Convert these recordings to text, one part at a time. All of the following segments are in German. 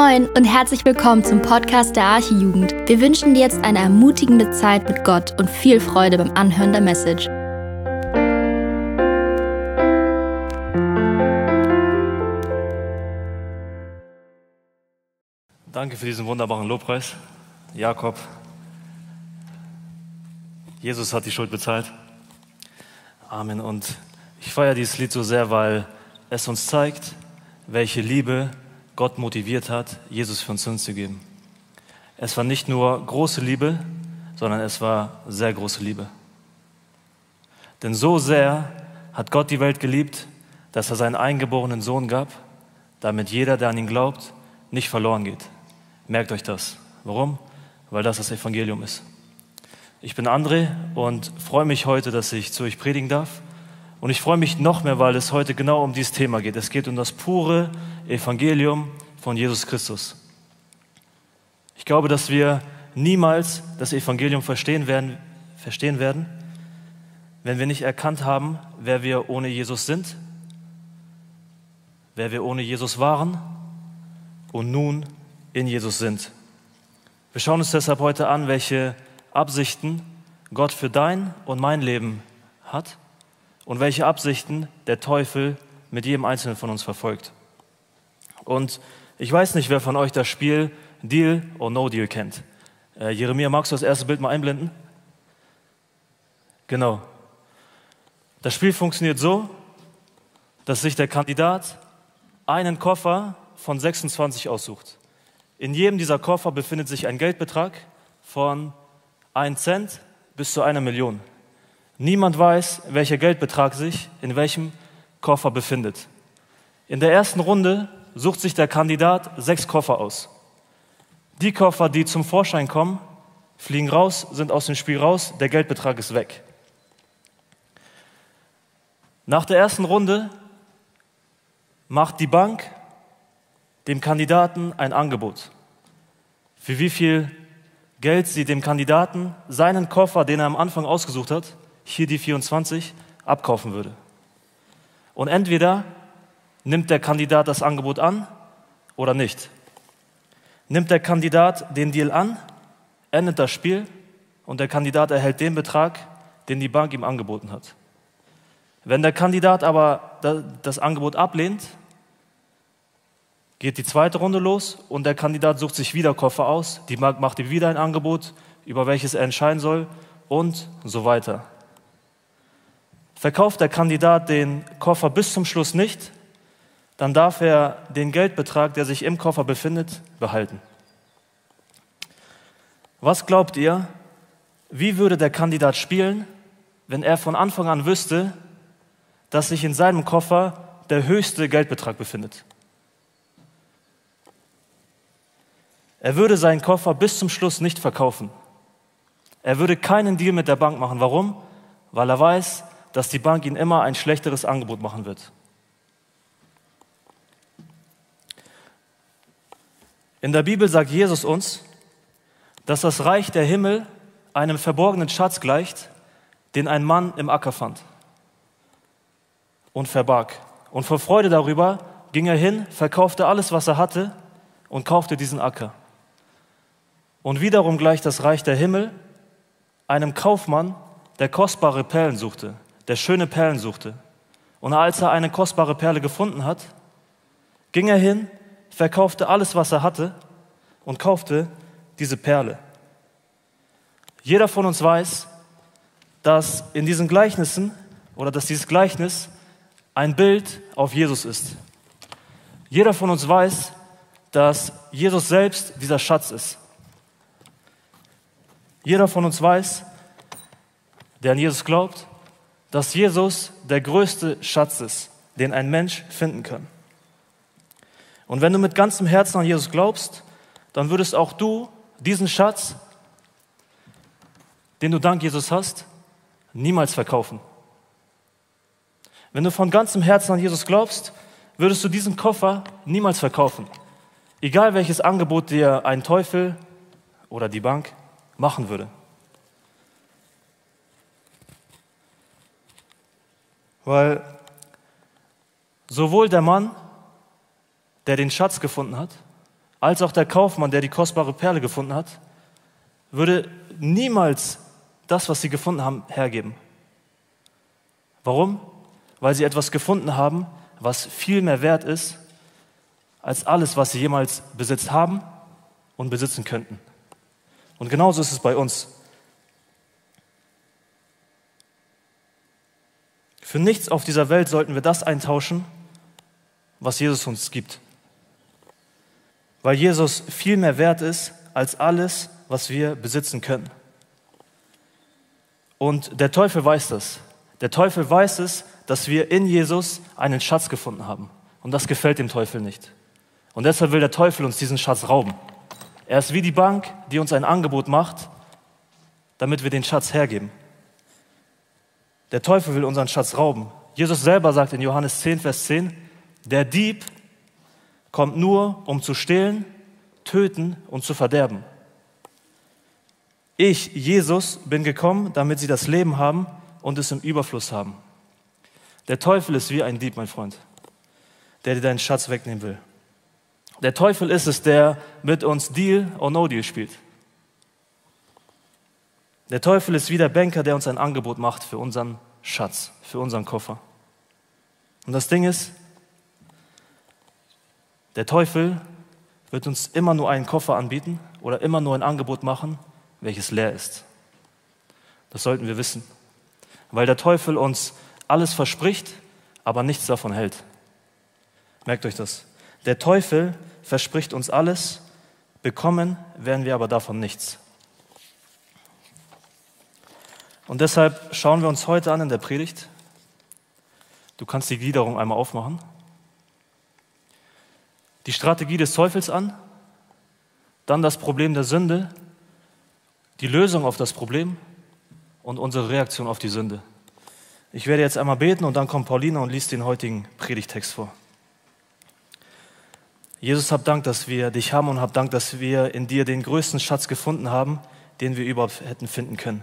Moin und herzlich willkommen zum Podcast der Archijugend. Wir wünschen dir jetzt eine ermutigende Zeit mit Gott und viel Freude beim Anhören der Message. Danke für diesen wunderbaren Lobpreis. Jakob, Jesus hat die Schuld bezahlt. Amen. Und ich feiere dieses Lied so sehr, weil es uns zeigt, welche Liebe Gott motiviert hat, Jesus für uns hinzugeben. Es war nicht nur große Liebe, sondern es war sehr große Liebe. Denn so sehr hat Gott die Welt geliebt, dass er seinen eingeborenen Sohn gab, damit jeder, der an ihn glaubt, nicht verloren geht. Merkt euch das. Warum? Weil das das Evangelium ist. Ich bin André und freue mich heute, dass ich zu euch predigen darf. Und ich freue mich noch mehr, weil es heute genau um dieses Thema geht. Es geht um das pure Evangelium von Jesus Christus. Ich glaube, dass wir niemals das Evangelium verstehen werden, verstehen werden, wenn wir nicht erkannt haben, wer wir ohne Jesus sind, wer wir ohne Jesus waren und nun in Jesus sind. Wir schauen uns deshalb heute an, welche Absichten Gott für dein und mein Leben hat und welche Absichten der Teufel mit jedem Einzelnen von uns verfolgt. Und ich weiß nicht, wer von euch das Spiel Deal or No Deal kennt. Äh, Jeremia, magst du das erste Bild mal einblenden? Genau. Das Spiel funktioniert so, dass sich der Kandidat einen Koffer von 26 aussucht. In jedem dieser Koffer befindet sich ein Geldbetrag von 1 Cent bis zu einer Million. Niemand weiß, welcher Geldbetrag sich in welchem Koffer befindet. In der ersten Runde sucht sich der Kandidat sechs Koffer aus. Die Koffer, die zum Vorschein kommen, fliegen raus, sind aus dem Spiel raus, der Geldbetrag ist weg. Nach der ersten Runde macht die Bank dem Kandidaten ein Angebot. Für wie viel Geld sie dem Kandidaten seinen Koffer, den er am Anfang ausgesucht hat, hier die 24, abkaufen würde. Und entweder nimmt der Kandidat das Angebot an oder nicht. Nimmt der Kandidat den Deal an, endet das Spiel und der Kandidat erhält den Betrag, den die Bank ihm angeboten hat. Wenn der Kandidat aber das Angebot ablehnt, geht die zweite Runde los und der Kandidat sucht sich wieder Koffer aus, die Bank macht ihm wieder ein Angebot, über welches er entscheiden soll und so weiter. Verkauft der Kandidat den Koffer bis zum Schluss nicht, dann darf er den Geldbetrag, der sich im Koffer befindet, behalten. Was glaubt ihr, wie würde der Kandidat spielen, wenn er von Anfang an wüsste, dass sich in seinem Koffer der höchste Geldbetrag befindet? Er würde seinen Koffer bis zum Schluss nicht verkaufen. Er würde keinen Deal mit der Bank machen. Warum? Weil er weiß, dass die Bank ihnen immer ein schlechteres Angebot machen wird. In der Bibel sagt Jesus uns, dass das Reich der Himmel einem verborgenen Schatz gleicht, den ein Mann im Acker fand und verbarg. Und vor Freude darüber ging er hin, verkaufte alles, was er hatte und kaufte diesen Acker. Und wiederum gleicht das Reich der Himmel einem Kaufmann, der kostbare Perlen suchte der schöne Perlen suchte. Und als er eine kostbare Perle gefunden hat, ging er hin, verkaufte alles, was er hatte und kaufte diese Perle. Jeder von uns weiß, dass in diesen Gleichnissen oder dass dieses Gleichnis ein Bild auf Jesus ist. Jeder von uns weiß, dass Jesus selbst dieser Schatz ist. Jeder von uns weiß, der an Jesus glaubt, dass Jesus der größte Schatz ist, den ein Mensch finden kann. Und wenn du mit ganzem Herzen an Jesus glaubst, dann würdest auch du diesen Schatz, den du dank Jesus hast, niemals verkaufen. Wenn du von ganzem Herzen an Jesus glaubst, würdest du diesen Koffer niemals verkaufen. Egal welches Angebot dir ein Teufel oder die Bank machen würde. Weil sowohl der Mann, der den Schatz gefunden hat, als auch der Kaufmann, der die kostbare Perle gefunden hat, würde niemals das, was sie gefunden haben, hergeben. Warum? Weil sie etwas gefunden haben, was viel mehr wert ist als alles, was sie jemals besitzt haben und besitzen könnten. Und genauso ist es bei uns. Für nichts auf dieser Welt sollten wir das eintauschen, was Jesus uns gibt. Weil Jesus viel mehr wert ist als alles, was wir besitzen können. Und der Teufel weiß das. Der Teufel weiß es, dass wir in Jesus einen Schatz gefunden haben. Und das gefällt dem Teufel nicht. Und deshalb will der Teufel uns diesen Schatz rauben. Er ist wie die Bank, die uns ein Angebot macht, damit wir den Schatz hergeben. Der Teufel will unseren Schatz rauben. Jesus selber sagt in Johannes 10, Vers 10, der Dieb kommt nur, um zu stehlen, töten und zu verderben. Ich, Jesus, bin gekommen, damit sie das Leben haben und es im Überfluss haben. Der Teufel ist wie ein Dieb, mein Freund, der dir deinen Schatz wegnehmen will. Der Teufel ist es, der mit uns Deal or No Deal spielt. Der Teufel ist wie der Banker, der uns ein Angebot macht für unseren Schatz, für unseren Koffer. Und das Ding ist, der Teufel wird uns immer nur einen Koffer anbieten oder immer nur ein Angebot machen, welches leer ist. Das sollten wir wissen, weil der Teufel uns alles verspricht, aber nichts davon hält. Merkt euch das. Der Teufel verspricht uns alles, bekommen werden wir aber davon nichts. Und deshalb schauen wir uns heute an in der Predigt. Du kannst die Gliederung einmal aufmachen. Die Strategie des Teufels an, dann das Problem der Sünde, die Lösung auf das Problem und unsere Reaktion auf die Sünde. Ich werde jetzt einmal beten und dann kommt Pauline und liest den heutigen Predigtext vor. Jesus, hab Dank, dass wir dich haben und hab Dank, dass wir in dir den größten Schatz gefunden haben, den wir überhaupt hätten finden können.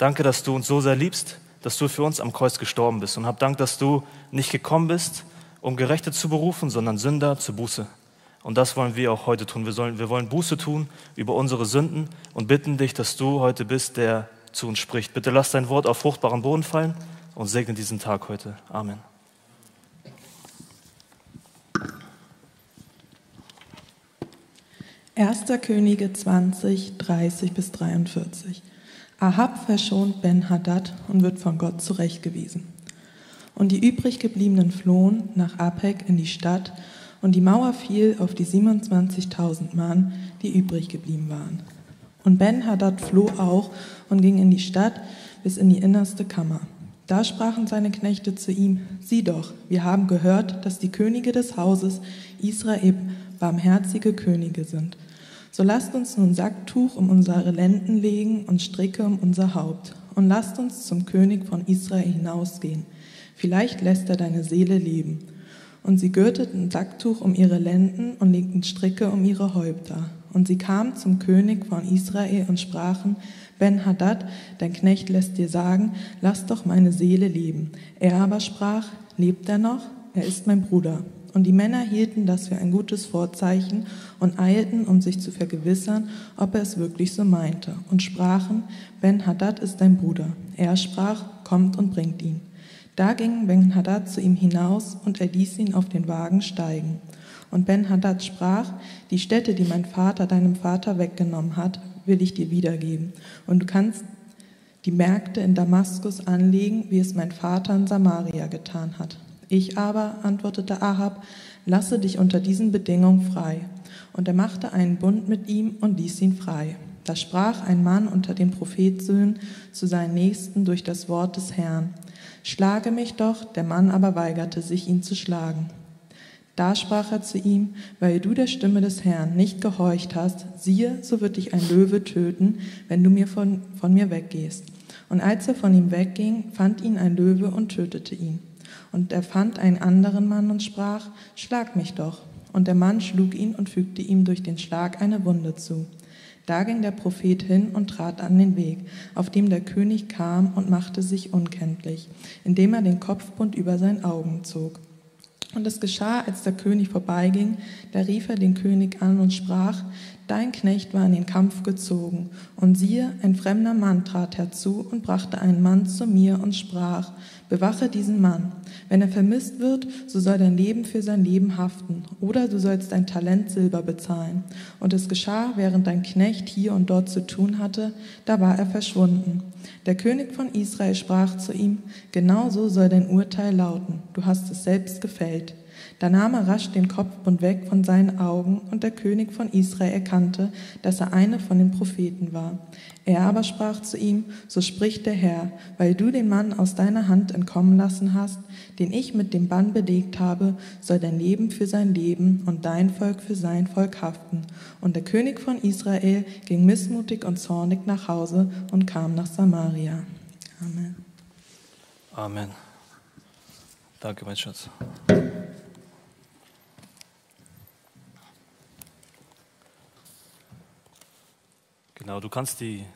Danke, dass du uns so sehr liebst, dass du für uns am Kreuz gestorben bist und hab Dank, dass du nicht gekommen bist, um Gerechte zu berufen, sondern Sünder zur Buße. Und das wollen wir auch heute tun. Wir, sollen, wir wollen Buße tun über unsere Sünden und bitten dich, dass du heute bist, der zu uns spricht. Bitte lass dein Wort auf fruchtbaren Boden fallen und segne diesen Tag heute. Amen. 1. Könige 20, 30 bis 43. Ahab verschont Ben-Hadad und wird von Gott zurechtgewiesen. Und die übrig gebliebenen flohen nach Apek in die Stadt, und die Mauer fiel auf die 27.000 Mann, die übrig geblieben waren. Und Ben-Hadad floh auch und ging in die Stadt bis in die innerste Kammer. Da sprachen seine Knechte zu ihm, sieh doch, wir haben gehört, dass die Könige des Hauses Israel barmherzige Könige sind. So lasst uns nun Sacktuch um unsere Lenden legen und Stricke um unser Haupt. Und lasst uns zum König von Israel hinausgehen. Vielleicht lässt er deine Seele leben. Und sie gürteten Sacktuch um ihre Lenden und legten Stricke um ihre Häupter. Und sie kamen zum König von Israel und sprachen, Ben-Hadad, dein Knecht lässt dir sagen, lass doch meine Seele leben. Er aber sprach, lebt er noch? Er ist mein Bruder. Und die Männer hielten das für ein gutes Vorzeichen und eilten, um sich zu vergewissern, ob er es wirklich so meinte, und sprachen, Ben-Hadad ist dein Bruder. Er sprach, kommt und bringt ihn. Da ging Ben-Hadad zu ihm hinaus, und er ließ ihn auf den Wagen steigen. Und Ben-Hadad sprach, die Stätte, die mein Vater deinem Vater weggenommen hat, will ich dir wiedergeben. Und du kannst die Märkte in Damaskus anlegen, wie es mein Vater in Samaria getan hat. Ich aber, antwortete Ahab, lasse dich unter diesen Bedingungen frei. Und er machte einen Bund mit ihm und ließ ihn frei. Da sprach ein Mann unter den Prophetsöhnen zu seinen Nächsten durch das Wort des Herrn. Schlage mich doch, der Mann aber weigerte sich, ihn zu schlagen. Da sprach er zu ihm, weil du der Stimme des Herrn nicht gehorcht hast, siehe, so wird dich ein Löwe töten, wenn du mir von, von mir weggehst. Und als er von ihm wegging, fand ihn ein Löwe und tötete ihn. Und er fand einen anderen Mann und sprach, Schlag mich doch. Und der Mann schlug ihn und fügte ihm durch den Schlag eine Wunde zu. Da ging der Prophet hin und trat an den Weg, auf dem der König kam und machte sich unkenntlich, indem er den Kopfbund über seinen Augen zog. Und es geschah, als der König vorbeiging, da rief er den König an und sprach, Dein Knecht war in den Kampf gezogen. Und siehe, ein fremder Mann trat herzu und brachte einen Mann zu mir und sprach, Bewache diesen Mann. Wenn er vermisst wird, so soll dein Leben für sein Leben haften, oder du sollst ein Talent Silber bezahlen. Und es geschah, während dein Knecht hier und dort zu tun hatte, da war er verschwunden. Der König von Israel sprach zu ihm, Genau so soll dein Urteil lauten, du hast es selbst gefällt. Da nahm er rasch den Kopfbund weg von seinen Augen, und der König von Israel erkannte, dass er einer von den Propheten war. Er aber sprach zu ihm, so spricht der Herr, weil du den Mann aus deiner Hand entkommen lassen hast, den ich mit dem Bann belegt habe, soll dein Leben für sein Leben und dein Volk für sein Volk haften. Und der König von Israel ging missmutig und zornig nach Hause und kam nach Samaria. Amen. Amen. Danke, mein Schatz. Genau, du kannst die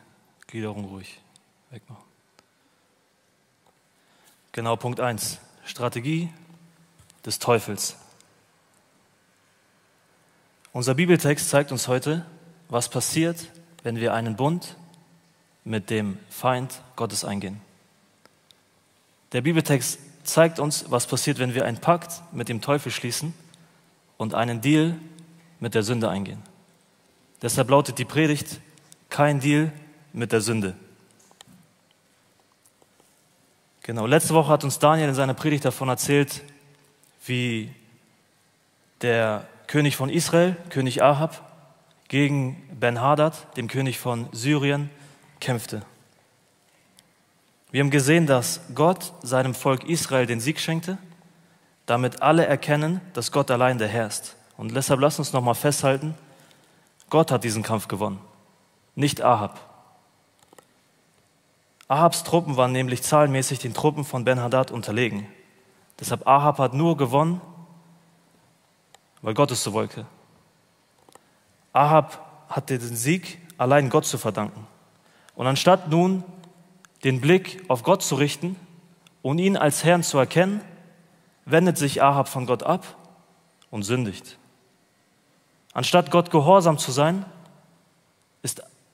Gliederung ruhig wegmachen. Genau, Punkt 1. Strategie des Teufels. Unser Bibeltext zeigt uns heute, was passiert, wenn wir einen Bund mit dem Feind Gottes eingehen. Der Bibeltext zeigt uns, was passiert, wenn wir einen Pakt mit dem Teufel schließen und einen Deal mit der Sünde eingehen. Deshalb lautet die Predigt, kein Deal mit der Sünde. Genau, letzte Woche hat uns Daniel in seiner Predigt davon erzählt, wie der König von Israel, König Ahab, gegen Ben-Hadad, dem König von Syrien, kämpfte. Wir haben gesehen, dass Gott seinem Volk Israel den Sieg schenkte, damit alle erkennen, dass Gott allein der Herr ist. Und deshalb lass uns nochmal festhalten, Gott hat diesen Kampf gewonnen nicht Ahab. Ahabs Truppen waren nämlich zahlenmäßig den Truppen von Ben-Hadad unterlegen. Deshalb Ahab hat nur gewonnen, weil Gott es so wollte. Ahab hatte den Sieg allein Gott zu verdanken. Und anstatt nun den Blick auf Gott zu richten und ihn als Herrn zu erkennen, wendet sich Ahab von Gott ab und sündigt. Anstatt Gott gehorsam zu sein,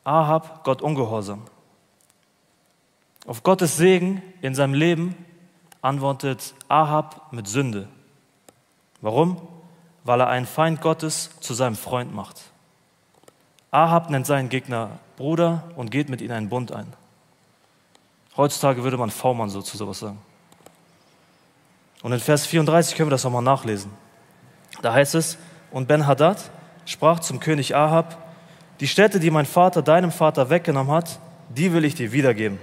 Ahab Gott ungehorsam. Auf Gottes Segen in seinem Leben antwortet Ahab mit Sünde. Warum? Weil er einen Feind Gottes zu seinem Freund macht. Ahab nennt seinen Gegner Bruder und geht mit ihm einen Bund ein. Heutzutage würde man V-Mann so zu sowas sagen. Und in Vers 34 können wir das nochmal nachlesen. Da heißt es, und Ben-Hadad sprach zum König Ahab, die Städte, die mein Vater deinem Vater weggenommen hat, die will ich dir wiedergeben.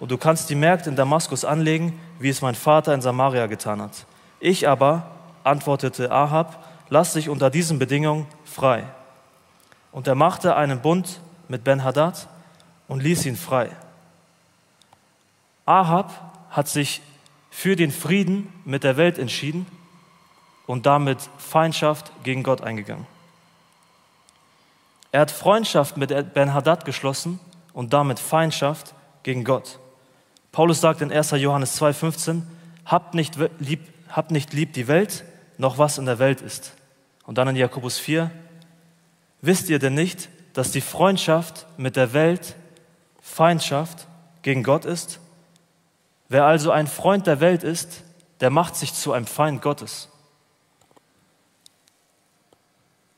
Und du kannst die Märkte in Damaskus anlegen, wie es mein Vater in Samaria getan hat. Ich aber, antwortete Ahab, lass dich unter diesen Bedingungen frei. Und er machte einen Bund mit Ben-Hadad und ließ ihn frei. Ahab hat sich für den Frieden mit der Welt entschieden und damit Feindschaft gegen Gott eingegangen. Er hat Freundschaft mit Ben-Hadad geschlossen und damit Feindschaft gegen Gott. Paulus sagt in 1. Johannes 2,15, habt habt nicht lieb die Welt, noch was in der Welt ist. Und dann in Jakobus 4, wisst ihr denn nicht, dass die Freundschaft mit der Welt Feindschaft gegen Gott ist? Wer also ein Freund der Welt ist, der macht sich zu einem Feind Gottes.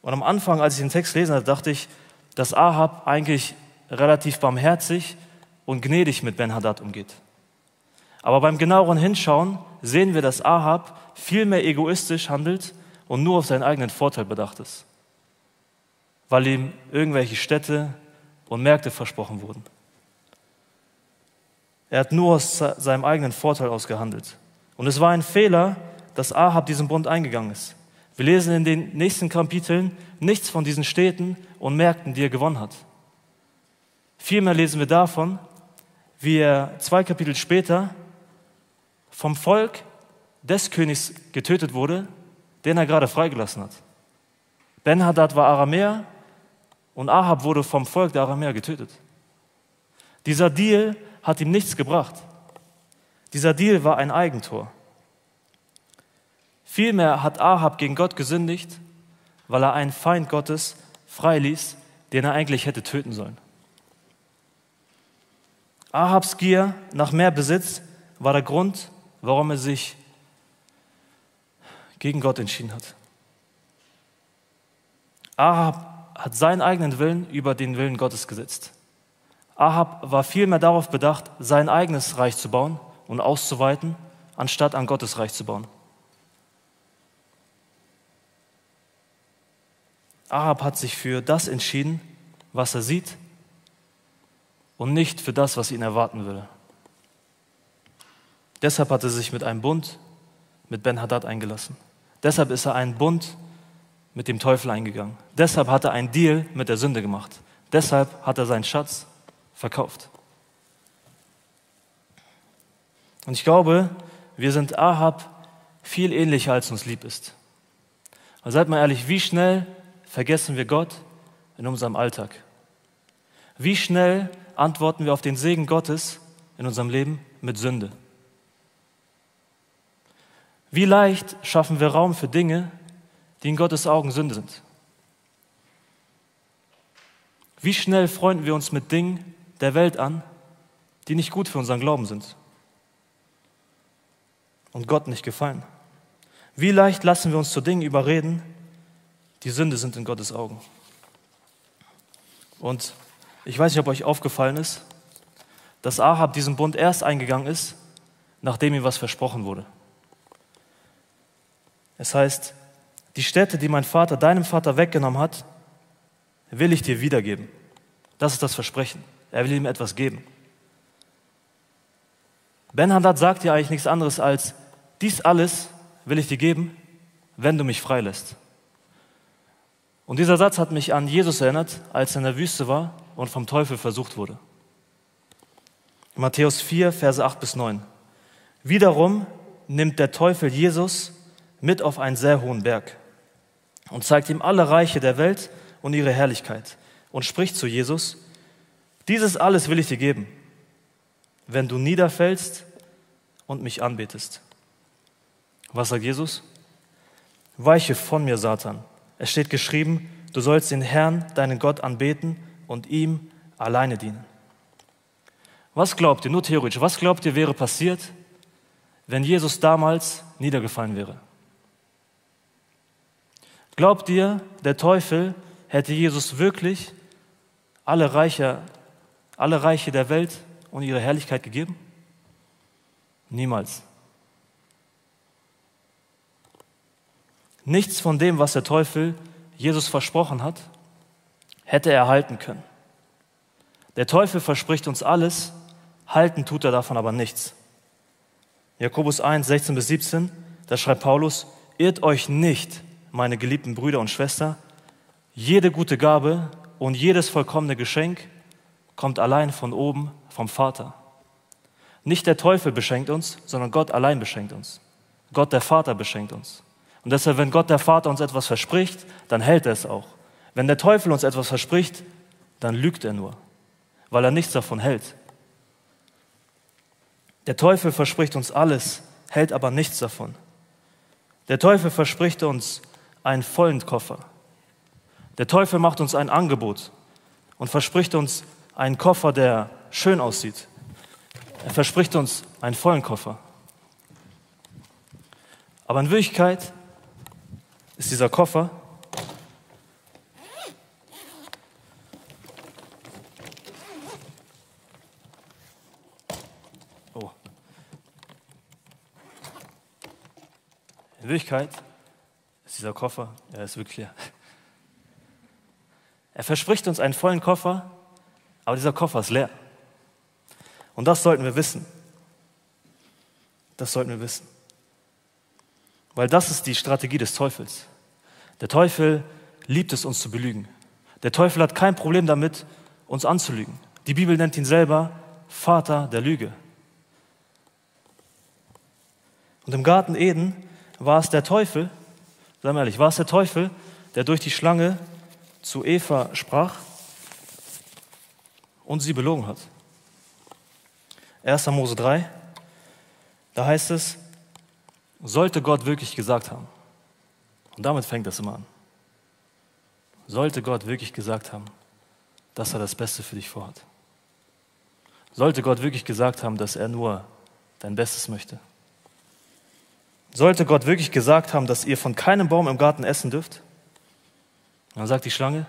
Und am Anfang, als ich den Text lesen hatte, dachte ich, dass Ahab eigentlich relativ barmherzig und gnädig mit Ben-Hadad umgeht. Aber beim genaueren Hinschauen sehen wir, dass Ahab viel mehr egoistisch handelt und nur auf seinen eigenen Vorteil bedacht ist, weil ihm irgendwelche Städte und Märkte versprochen wurden. Er hat nur aus seinem eigenen Vorteil aus gehandelt. Und es war ein Fehler, dass Ahab diesen Bund eingegangen ist. Wir lesen in den nächsten Kapiteln nichts von diesen Städten und Märkten, die er gewonnen hat. Vielmehr lesen wir davon, wie er zwei Kapitel später vom Volk des Königs getötet wurde, den er gerade freigelassen hat. Ben-Hadad war Aramäer und Ahab wurde vom Volk der Aramäer getötet. Dieser Deal hat ihm nichts gebracht. Dieser Deal war ein Eigentor. Vielmehr hat Ahab gegen Gott gesündigt, weil er einen Feind Gottes freiließ, den er eigentlich hätte töten sollen. Ahabs Gier nach mehr Besitz war der Grund, warum er sich gegen Gott entschieden hat. Ahab hat seinen eigenen Willen über den Willen Gottes gesetzt. Ahab war vielmehr darauf bedacht, sein eigenes Reich zu bauen und auszuweiten, anstatt an Gottes Reich zu bauen. Ahab hat sich für das entschieden, was er sieht und nicht für das, was ihn erwarten würde. Deshalb hat er sich mit einem Bund mit Ben-Hadad eingelassen. Deshalb ist er einen Bund mit dem Teufel eingegangen. Deshalb hat er einen Deal mit der Sünde gemacht. Deshalb hat er seinen Schatz verkauft. Und ich glaube, wir sind Ahab viel ähnlicher, als uns lieb ist. Also seid mal ehrlich, wie schnell vergessen wir Gott in unserem Alltag? Wie schnell antworten wir auf den Segen Gottes in unserem Leben mit Sünde? Wie leicht schaffen wir Raum für Dinge, die in Gottes Augen Sünde sind? Wie schnell freunden wir uns mit Dingen der Welt an, die nicht gut für unseren Glauben sind und Gott nicht gefallen? Wie leicht lassen wir uns zu Dingen überreden, die Sünde sind in Gottes Augen. Und ich weiß nicht, ob euch aufgefallen ist, dass Ahab diesen Bund erst eingegangen ist, nachdem ihm was versprochen wurde. Es heißt, die Städte, die mein Vater deinem Vater weggenommen hat, will ich dir wiedergeben. Das ist das Versprechen. Er will ihm etwas geben. Ben Hadad sagt dir eigentlich nichts anderes als, dies alles will ich dir geben, wenn du mich freilässt. Und dieser Satz hat mich an Jesus erinnert, als er in der Wüste war und vom Teufel versucht wurde. Matthäus 4, Verse 8 bis 9. Wiederum nimmt der Teufel Jesus mit auf einen sehr hohen Berg und zeigt ihm alle Reiche der Welt und ihre Herrlichkeit und spricht zu Jesus, dieses alles will ich dir geben, wenn du niederfällst und mich anbetest. Was sagt Jesus? Weiche von mir, Satan es steht geschrieben, du sollst den Herrn, deinen Gott, anbeten und ihm alleine dienen. Was glaubt ihr, nur theoretisch, was glaubt ihr wäre passiert, wenn Jesus damals niedergefallen wäre? Glaubt ihr, der Teufel hätte Jesus wirklich alle Reiche, alle Reiche der Welt und ihre Herrlichkeit gegeben? Niemals. Nichts von dem, was der Teufel Jesus versprochen hat, hätte er halten können. Der Teufel verspricht uns alles, halten tut er davon aber nichts. Jakobus 1, 16 bis 17, da schreibt Paulus, irrt euch nicht, meine geliebten Brüder und Schwestern, jede gute Gabe und jedes vollkommene Geschenk kommt allein von oben vom Vater. Nicht der Teufel beschenkt uns, sondern Gott allein beschenkt uns. Gott der Vater beschenkt uns. Und deshalb, wenn Gott der Vater uns etwas verspricht, dann hält er es auch. Wenn der Teufel uns etwas verspricht, dann lügt er nur, weil er nichts davon hält. Der Teufel verspricht uns alles, hält aber nichts davon. Der Teufel verspricht uns einen vollen Koffer. Der Teufel macht uns ein Angebot und verspricht uns einen Koffer, der schön aussieht. Er verspricht uns einen vollen Koffer. Aber in Wirklichkeit ist dieser Koffer. Oh. In Wirklichkeit ist dieser Koffer, er ist wirklich leer. Er verspricht uns einen vollen Koffer, aber dieser Koffer ist leer. Und das sollten wir wissen. Das sollten wir wissen. Weil das ist die Strategie des Teufels. Der Teufel liebt es, uns zu belügen. Der Teufel hat kein Problem damit, uns anzulügen. Die Bibel nennt ihn selber Vater der Lüge. Und im Garten Eden war es der Teufel, sei mal ehrlich, war es der Teufel, der durch die Schlange zu Eva sprach und sie belogen hat. 1. Mose 3, da heißt es, Sollte Gott wirklich gesagt haben, und damit fängt das immer an, sollte Gott wirklich gesagt haben, dass er das Beste für dich vorhat. Sollte Gott wirklich gesagt haben, dass er nur dein Bestes möchte. Sollte Gott wirklich gesagt haben, dass ihr von keinem Baum im Garten essen dürft? dann sagt die Schlange,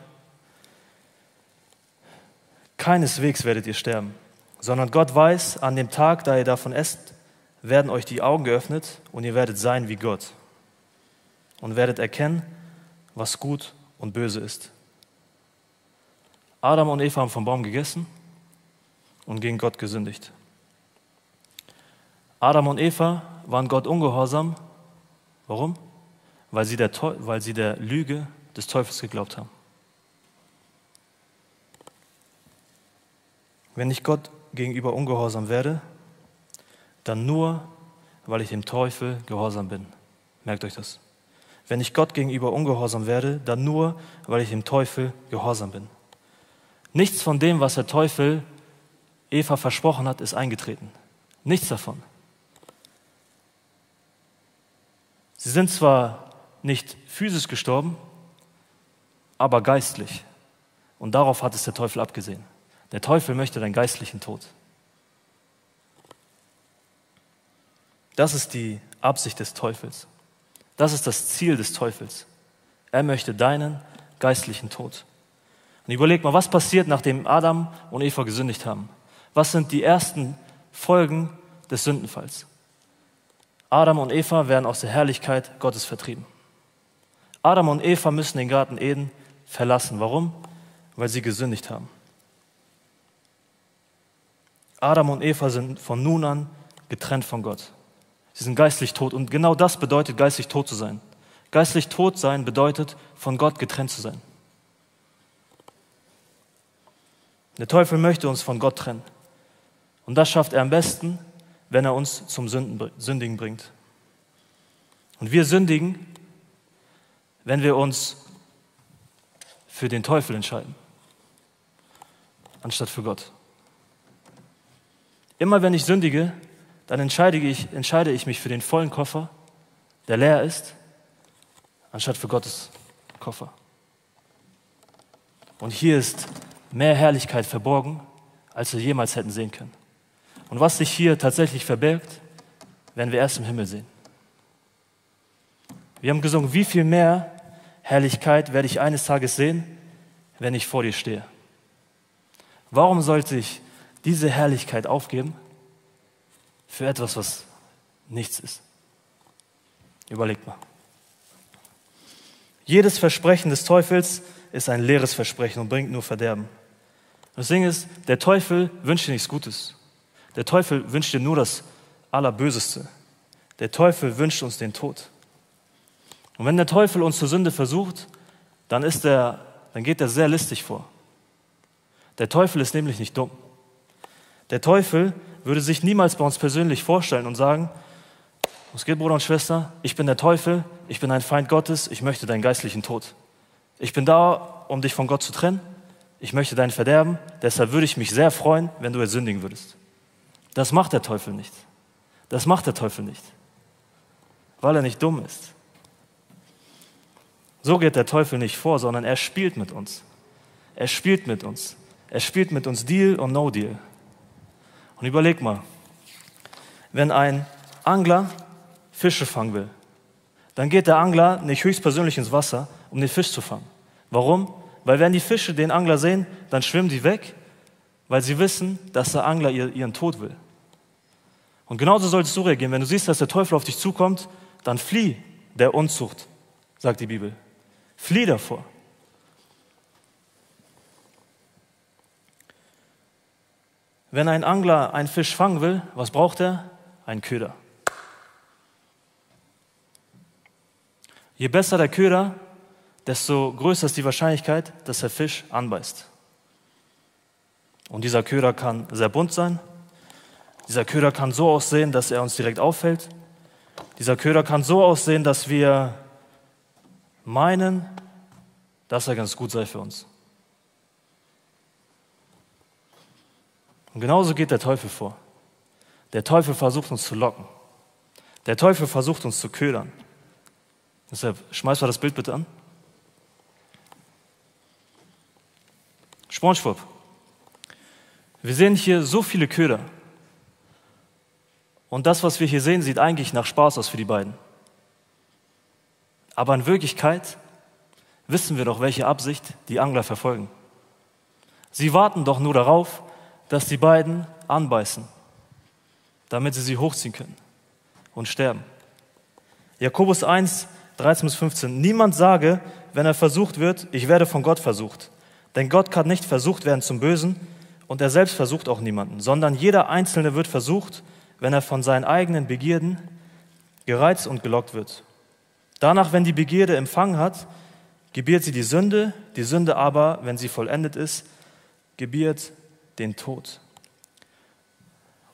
keineswegs werdet ihr sterben, sondern Gott weiß, an dem Tag, da ihr davon esst, werden euch die Augen geöffnet und ihr werdet sein wie Gott und werdet erkennen, was gut und böse ist. Adam und Eva haben vom Baum gegessen und gegen Gott gesündigt. Adam und Eva waren Gott ungehorsam. Warum? Weil sie der, weil sie der Lüge des Teufels geglaubt haben. Wenn ich Gott gegenüber ungehorsam werde, dann nur, weil ich dem Teufel gehorsam bin. Merkt euch das. Wenn ich Gott gegenüber ungehorsam werde, dann nur, weil ich dem Teufel gehorsam bin. Nichts von dem, was der Teufel Eva versprochen hat, ist eingetreten. Nichts davon. Sie sind zwar nicht physisch gestorben, aber geistlich. Und darauf hat es der Teufel abgesehen. Der Teufel möchte deinen geistlichen Tod. Das ist die Absicht des Teufels. Das ist das Ziel des Teufels. Er möchte deinen geistlichen Tod. Und überleg mal, was passiert, nachdem Adam und Eva gesündigt haben? Was sind die ersten Folgen des Sündenfalls? Adam und Eva werden aus der Herrlichkeit Gottes vertrieben. Adam und Eva müssen den Garten Eden verlassen. Warum? Weil sie gesündigt haben. Adam und Eva sind von nun an getrennt von Gott. Sie sind geistlich tot und genau das bedeutet, geistlich tot zu sein. Geistlich tot sein bedeutet, von Gott getrennt zu sein. Der Teufel möchte uns von Gott trennen. Und das schafft er am besten, wenn er uns zum Sündigen bringt. Und wir sündigen, wenn wir uns für den Teufel entscheiden, anstatt für Gott. Immer wenn ich sündige, dann entscheide ich, entscheide ich mich für den vollen Koffer, der leer ist, anstatt für Gottes Koffer. Und hier ist mehr Herrlichkeit verborgen, als wir jemals hätten sehen können. Und was sich hier tatsächlich verbirgt, werden wir erst im Himmel sehen. Wir haben gesungen, wie viel mehr Herrlichkeit werde ich eines Tages sehen, wenn ich vor dir stehe. Warum sollte ich diese Herrlichkeit aufgeben für etwas, was nichts ist? Überlegt mal. Jedes Versprechen des Teufels ist ein leeres Versprechen und bringt nur Verderben. Das Ding ist, der Teufel wünscht dir nichts Gutes. Der Teufel wünscht dir nur das Allerböseste. Der Teufel wünscht uns den Tod. Und wenn der Teufel uns zur Sünde versucht, dann, ist er, dann geht er sehr listig vor. Der Teufel ist nämlich nicht dumm. Der Teufel würde sich niemals bei uns persönlich vorstellen und sagen, was geht, Bruder und Schwester? Ich bin der Teufel, ich bin ein Feind Gottes, ich möchte deinen geistlichen Tod. Ich bin da, um dich von Gott zu trennen. Ich möchte dein Verderben, deshalb würde ich mich sehr freuen, wenn du jetzt sündigen würdest. Das macht der Teufel nicht. Das macht der Teufel nicht, weil er nicht dumm ist. So geht der Teufel nicht vor, sondern er spielt mit uns. Er spielt mit uns. Er spielt mit uns Deal und No Deal. Und überleg mal, wenn ein Angler Fische fangen will, dann geht der Angler nicht höchstpersönlich ins Wasser, um den Fisch zu fangen. Warum? Weil wenn die Fische den Angler sehen, dann schwimmen die weg, weil sie wissen, dass der Angler ihren Tod will. Und genauso solltest du reagieren. Wenn du siehst, dass der Teufel auf dich zukommt, dann flieh der Unzucht, sagt die Bibel. Flieh davor. Wenn ein Angler einen Fisch fangen will, was braucht er? Ein Köder. Je besser der Köder, desto größer ist die Wahrscheinlichkeit, dass der Fisch anbeißt. Und dieser Köder kann sehr bunt sein. Dieser Köder kann so aussehen, dass er uns direkt auffällt. Dieser Köder kann so aussehen, dass wir meinen, dass er ganz gut sei für uns. Und genauso geht der Teufel vor. Der Teufel versucht uns zu locken. Der Teufel versucht uns zu ködern. Deshalb schmeiß mal das Bild bitte an. Spongebob. Wir sehen hier so viele Köder. Und das, was wir hier sehen, sieht eigentlich nach Spaß aus für die beiden. Aber in Wirklichkeit wissen wir doch, welche Absicht die Angler verfolgen. Sie warten doch nur darauf, dass die beiden anbeißen, damit sie sie hochziehen können und sterben. Jakobus 1, 13 bis 15. Niemand sage, wenn er versucht wird, ich werde von Gott versucht. Denn Gott kann nicht versucht werden zum Bösen und er selbst versucht auch niemanden, sondern jeder Einzelne wird versucht, wenn er von seinen eigenen Begierden gereizt und gelockt wird. Danach, wenn die Begierde empfangen hat, gebiert sie die Sünde, die Sünde aber, wenn sie vollendet ist, gebiert den Tod.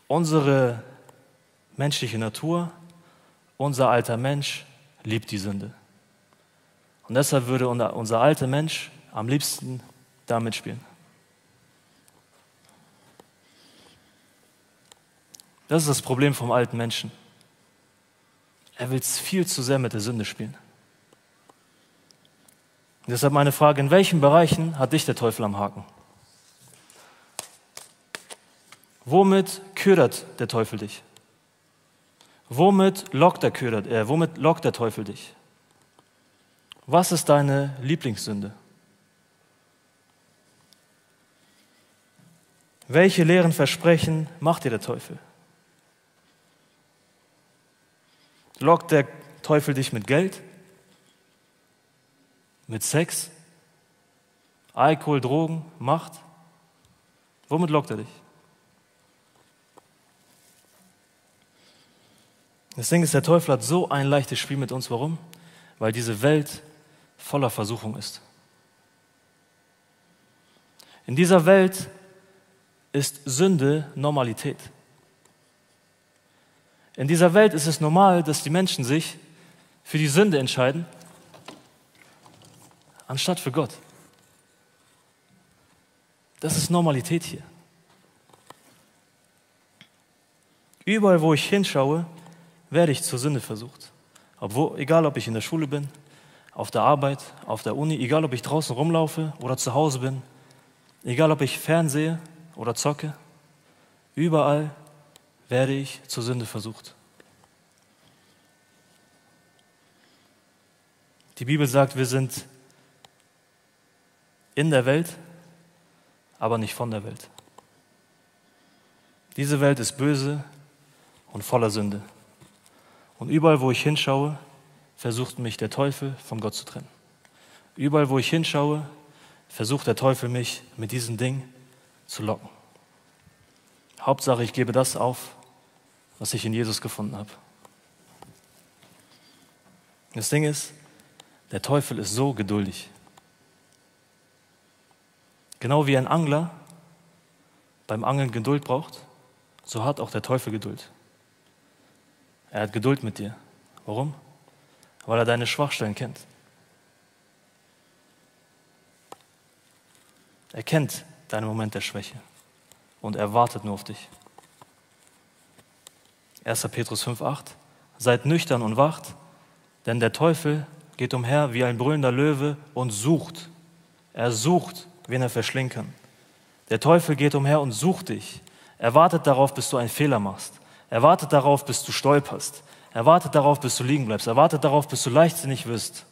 Unsere menschliche Natur, unser alter Mensch liebt die Sünde. Und deshalb würde unser alter Mensch am liebsten damit spielen. Das ist das Problem vom alten Menschen. Er will viel zu sehr mit der Sünde spielen. Und deshalb meine Frage, in welchen Bereichen hat dich der Teufel am Haken? Womit ködert der Teufel dich? Womit lockt der, ködert, äh, womit lockt der Teufel dich? Was ist deine Lieblingssünde? Welche leeren Versprechen macht dir der Teufel? Lockt der Teufel dich mit Geld? Mit Sex? Alkohol, Drogen, Macht? Womit lockt er dich? Das Ding ist, der Teufel hat so ein leichtes Spiel mit uns. Warum? Weil diese Welt voller Versuchung ist. In dieser Welt ist Sünde Normalität. In dieser Welt ist es normal, dass die Menschen sich für die Sünde entscheiden, anstatt für Gott. Das ist Normalität hier. Überall, wo ich hinschaue, werde ich zur Sünde versucht. Obwohl, egal, ob ich in der Schule bin, auf der Arbeit, auf der Uni, egal, ob ich draußen rumlaufe oder zu Hause bin, egal, ob ich fernsehe oder zocke, überall werde ich zur Sünde versucht. Die Bibel sagt, wir sind in der Welt, aber nicht von der Welt. Diese Welt ist böse und voller Sünde. Und überall, wo ich hinschaue, versucht mich der Teufel von Gott zu trennen. Überall, wo ich hinschaue, versucht der Teufel mich mit diesem Ding zu locken. Hauptsache, ich gebe das auf, was ich in Jesus gefunden habe. Das Ding ist, der Teufel ist so geduldig. Genau wie ein Angler beim Angeln Geduld braucht, so hat auch der Teufel Geduld. Er hat Geduld mit dir. Warum? Weil er deine Schwachstellen kennt. Er kennt deinen Moment der Schwäche und er wartet nur auf dich. 1. Petrus 5,8 Seid nüchtern und wacht, denn der Teufel geht umher wie ein brüllender Löwe und sucht. Er sucht, wen er verschlingen kann. Der Teufel geht umher und sucht dich. Er wartet darauf, bis du einen Fehler machst. Er wartet darauf, bis du stolperst. Er wartet darauf, bis du liegen bleibst. Er wartet darauf, bis du leichtsinnig wirst.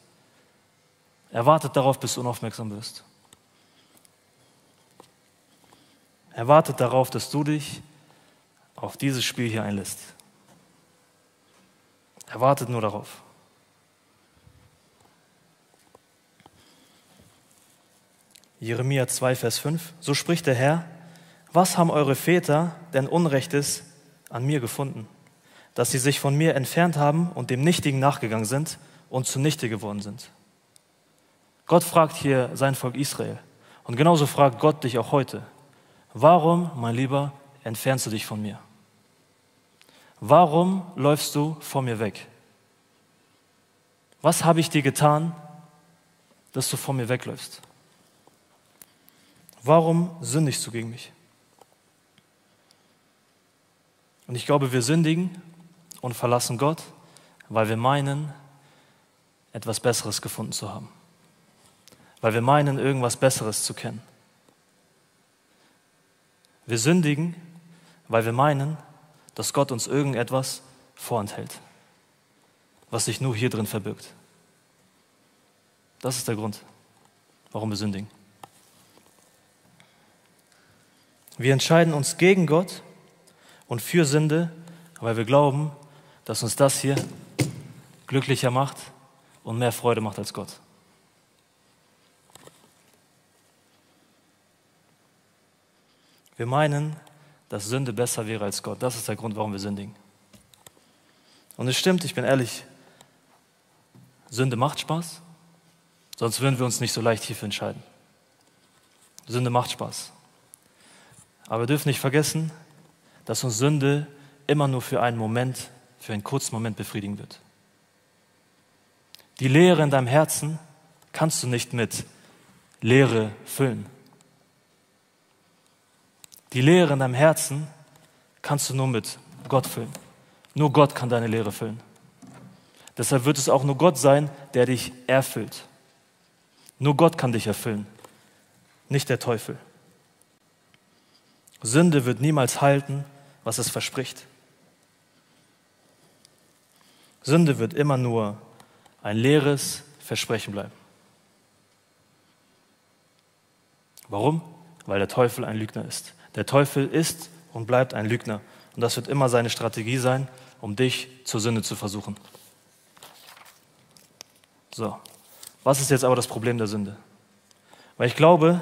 Er wartet darauf, bis du unaufmerksam wirst. Er wartet darauf, dass du dich auf dieses Spiel hier einlässt. Er wartet nur darauf. Jeremia 2, Vers 5. So spricht der Herr, was haben eure Väter denn Unrechtes an mir gefunden, dass sie sich von mir entfernt haben und dem Nichtigen nachgegangen sind und zunichte geworden sind. Gott fragt hier sein Volk Israel. Und genauso fragt Gott dich auch heute. Warum, mein Lieber, entfernst du dich von mir? Warum läufst du vor mir weg? Was habe ich dir getan, dass du vor mir wegläufst? Warum sündigst du gegen mich? Und ich glaube, wir sündigen und verlassen Gott, weil wir meinen, etwas Besseres gefunden zu haben. Weil wir meinen, irgendwas Besseres zu kennen. Wir sündigen, weil wir meinen, dass Gott uns irgendetwas vorenthält, was sich nur hier drin verbirgt. Das ist der Grund, warum wir sündigen. Wir entscheiden uns gegen Gott und für Sünde, weil wir glauben, dass uns das hier glücklicher macht und mehr Freude macht als Gott. Wir meinen, dass Sünde besser wäre als Gott. Das ist der Grund, warum wir sündigen. Und es stimmt, ich bin ehrlich, Sünde macht Spaß, sonst würden wir uns nicht so leicht hierfür entscheiden. Sünde macht Spaß. Aber wir dürfen nicht vergessen, dass uns Sünde immer nur für einen Moment, für einen kurzen Moment befriedigen wird. Die Leere in deinem Herzen kannst du nicht mit Leere füllen. Die Leere in deinem Herzen kannst du nur mit Gott füllen. Nur Gott kann deine Leere füllen. Deshalb wird es auch nur Gott sein, der dich erfüllt. Nur Gott kann dich erfüllen, nicht der Teufel. Sünde wird niemals halten, was es verspricht. Sünde wird immer nur ein leeres Versprechen bleiben. Warum? Weil der Teufel ein Lügner ist. Der Teufel ist und bleibt ein Lügner. Und das wird immer seine Strategie sein, um dich zur Sünde zu versuchen. So, was ist jetzt aber das Problem der Sünde? Weil ich glaube,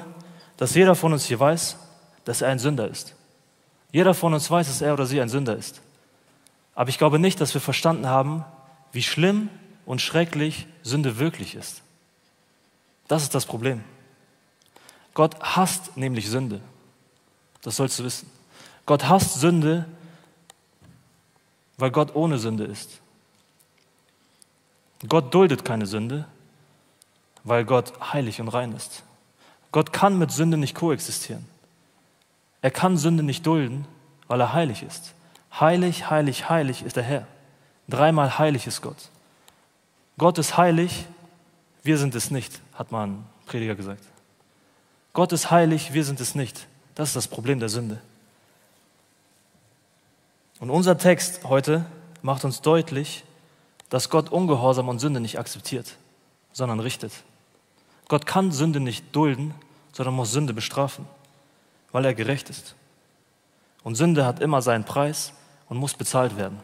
dass jeder von uns hier weiß, dass er ein Sünder ist. Jeder von uns weiß, dass er oder sie ein Sünder ist. Aber ich glaube nicht, dass wir verstanden haben, wie schlimm und schrecklich Sünde wirklich ist. Das ist das Problem. Gott hasst nämlich Sünde. Das sollst du wissen. Gott hasst Sünde, weil Gott ohne Sünde ist. Gott duldet keine Sünde, weil Gott heilig und rein ist. Gott kann mit Sünde nicht koexistieren. Er kann Sünde nicht dulden, weil er heilig ist. Heilig, heilig, heilig ist der Herr. Dreimal heilig ist Gott. Gott ist heilig, wir sind es nicht, hat mal Prediger gesagt. Gott ist heilig, wir sind es nicht. Das ist das Problem der Sünde. Und unser Text heute macht uns deutlich, dass Gott Ungehorsam und Sünde nicht akzeptiert, sondern richtet. Gott kann Sünde nicht dulden, sondern muss Sünde bestrafen, weil er gerecht ist. Und Sünde hat immer seinen Preis und muss bezahlt werden.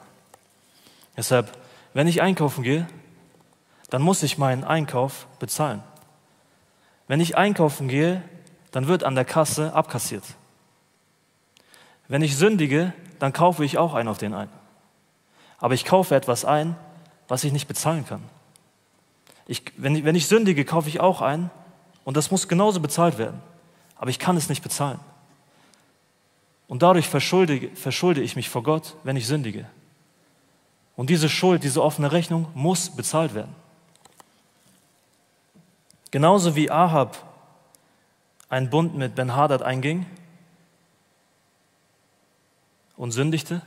Deshalb, wenn ich einkaufen gehe, dann muss ich meinen Einkauf bezahlen. Wenn ich einkaufen gehe, dann wird an der Kasse abkassiert. Wenn ich sündige, dann kaufe ich auch einen auf den ein. Aber ich kaufe etwas ein, was ich nicht bezahlen kann. Ich, wenn, ich, wenn ich sündige, kaufe ich auch ein und das muss genauso bezahlt werden. Aber ich kann es nicht bezahlen. Und dadurch verschulde, verschulde ich mich vor Gott, wenn ich sündige. Und diese Schuld, diese offene Rechnung muss bezahlt werden. Genauso wie Ahab einen Bund mit Ben-Hadad einging und sündigte,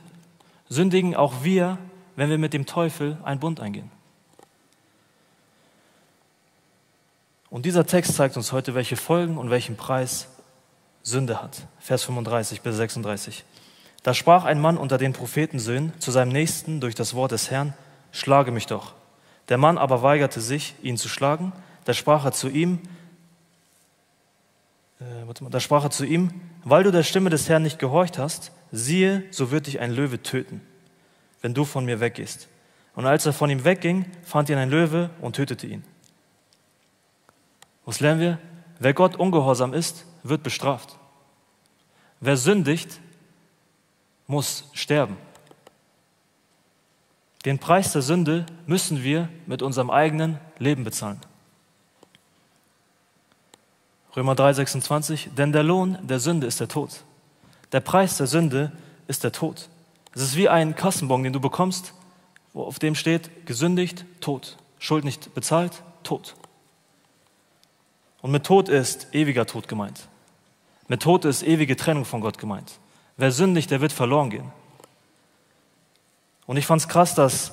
sündigen auch wir, wenn wir mit dem Teufel einen Bund eingehen. Und dieser Text zeigt uns heute, welche Folgen und welchen Preis Sünde hat. Vers 35 bis 36. Da sprach ein Mann unter den Prophetensöhnen zu seinem Nächsten durch das Wort des Herrn, schlage mich doch. Der Mann aber weigerte sich, ihn zu schlagen. Da sprach er zu ihm, äh, da sprach er zu ihm, weil du der Stimme des Herrn nicht gehorcht hast, siehe, so wird dich ein Löwe töten, wenn du von mir weggehst. Und als er von ihm wegging, fand ihn ein Löwe und tötete ihn. Was lernen wir? Wer Gott ungehorsam ist, wird bestraft. Wer sündigt, muss sterben. Den Preis der Sünde müssen wir mit unserem eigenen Leben bezahlen. Römer 3, 26, denn der Lohn der Sünde ist der Tod. Der Preis der Sünde ist der Tod. Es ist wie ein Kassenbon, den du bekommst, wo auf dem steht, gesündigt, Tod. Schuld nicht bezahlt, Tod. Und mit Tod ist ewiger Tod gemeint. Mit Tod ist ewige Trennung von Gott gemeint. Wer sündigt, der wird verloren gehen. Und ich fand es krass, dass